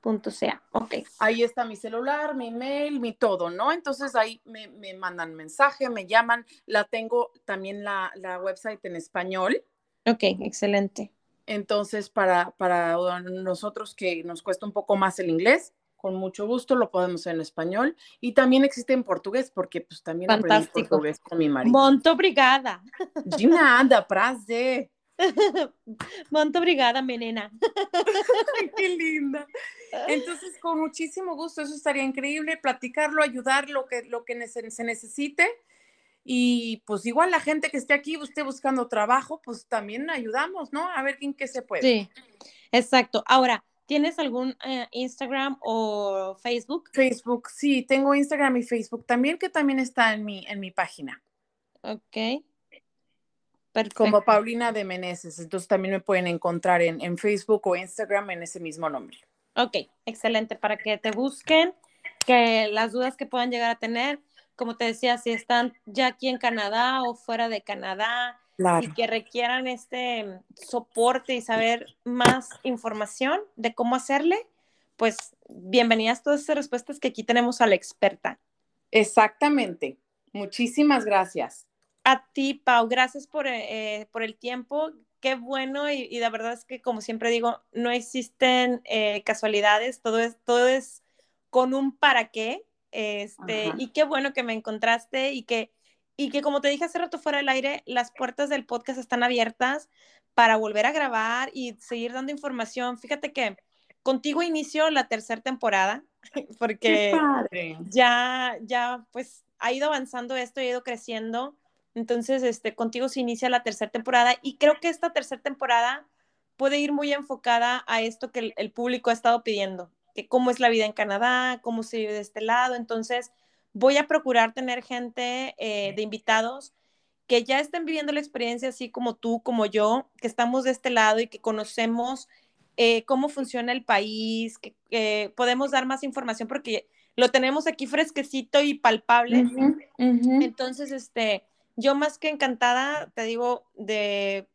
punto sea. Ok. Ahí está mi celular, mi mail, mi todo, ¿no? Entonces ahí me, mandan mensaje, me llaman. La tengo también la, website en español. Ok, excelente. Entonces, para, para nosotros que nos cuesta un poco más el inglés, con mucho gusto lo podemos hacer en español. Y también existe en portugués, porque pues también aprendí portugués con mi marido. Monto obrigada. De nada, prazer. [laughs] Monto obrigada, menena. [laughs] Qué linda. Entonces, con muchísimo gusto, eso estaría increíble, platicarlo, ayudar lo que, lo que se necesite. Y pues igual la gente que esté aquí, esté buscando trabajo, pues también ayudamos, ¿no? A ver quién qué se puede. Sí, exacto. Ahora, ¿tienes algún eh, Instagram o Facebook? Facebook, sí, tengo Instagram y Facebook también, que también está en mi, en mi página. Ok. Como Paulina de Meneses. Entonces también me pueden encontrar en, en, Facebook o Instagram en ese mismo nombre. Ok, excelente. Para que te busquen, que las dudas que puedan llegar a tener, como te decía, si están ya aquí en Canadá o fuera de Canadá y que requieran este soporte y saber más información de cómo hacerle, pues bienvenidas todas esas respuestas que aquí tenemos a la experta. Exactamente. Muchísimas gracias. A ti, Pau, gracias por, eh, por el tiempo. Qué bueno y, y, la verdad es que, como siempre digo, no existen eh, casualidades, todo es, todo es con un para qué. Este, y qué bueno que me encontraste y que, y que, como te dije hace rato fuera del aire, las puertas del podcast están abiertas para volver a grabar y seguir dando información. Fíjate que contigo inicio la tercera temporada [laughs] porque ya, ya, pues ha ido avanzando esto, ha ido creciendo entonces, este, contigo se inicia la tercera temporada y creo que esta tercera temporada puede ir muy enfocada a esto que el, público ha estado pidiendo, que cómo es la vida en Canadá, cómo se vive de este lado. Entonces, voy a procurar tener gente eh, de invitados que ya estén viviendo la experiencia así como tú, como yo, que estamos de este lado y que conocemos eh, cómo funciona el país, que, podemos dar más información porque lo tenemos aquí fresquecito y palpable. Entonces, este, yo más que encantada, te digo, de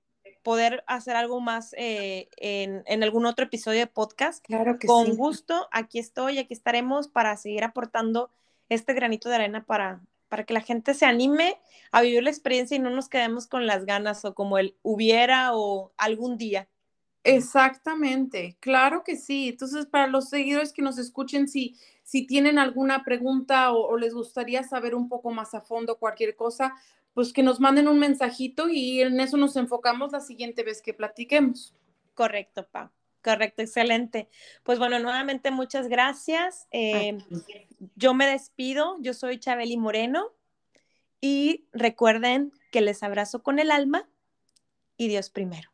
poder hacer algo más eh, en, algún otro episodio de podcast. Claro que Con gusto, aquí estoy, aquí estaremos para seguir aportando este granito de arena para, para que la gente se anime a vivir la experiencia y no nos quedemos con las ganas o como el hubiera o algún día. Exactamente, claro que sí. Entonces, para los seguidores que nos escuchen, si, si tienen alguna pregunta o, les gustaría saber un poco más a fondo cualquier cosa, pues que nos manden un mensajito y en eso nos enfocamos la siguiente vez que platiquemos. Correcto, Pau. Correcto, excelente. Pues bueno, nuevamente muchas gracias. Eh, yo me despido, yo soy Chabeli Moreno y recuerden que les abrazo con el alma y Dios primero.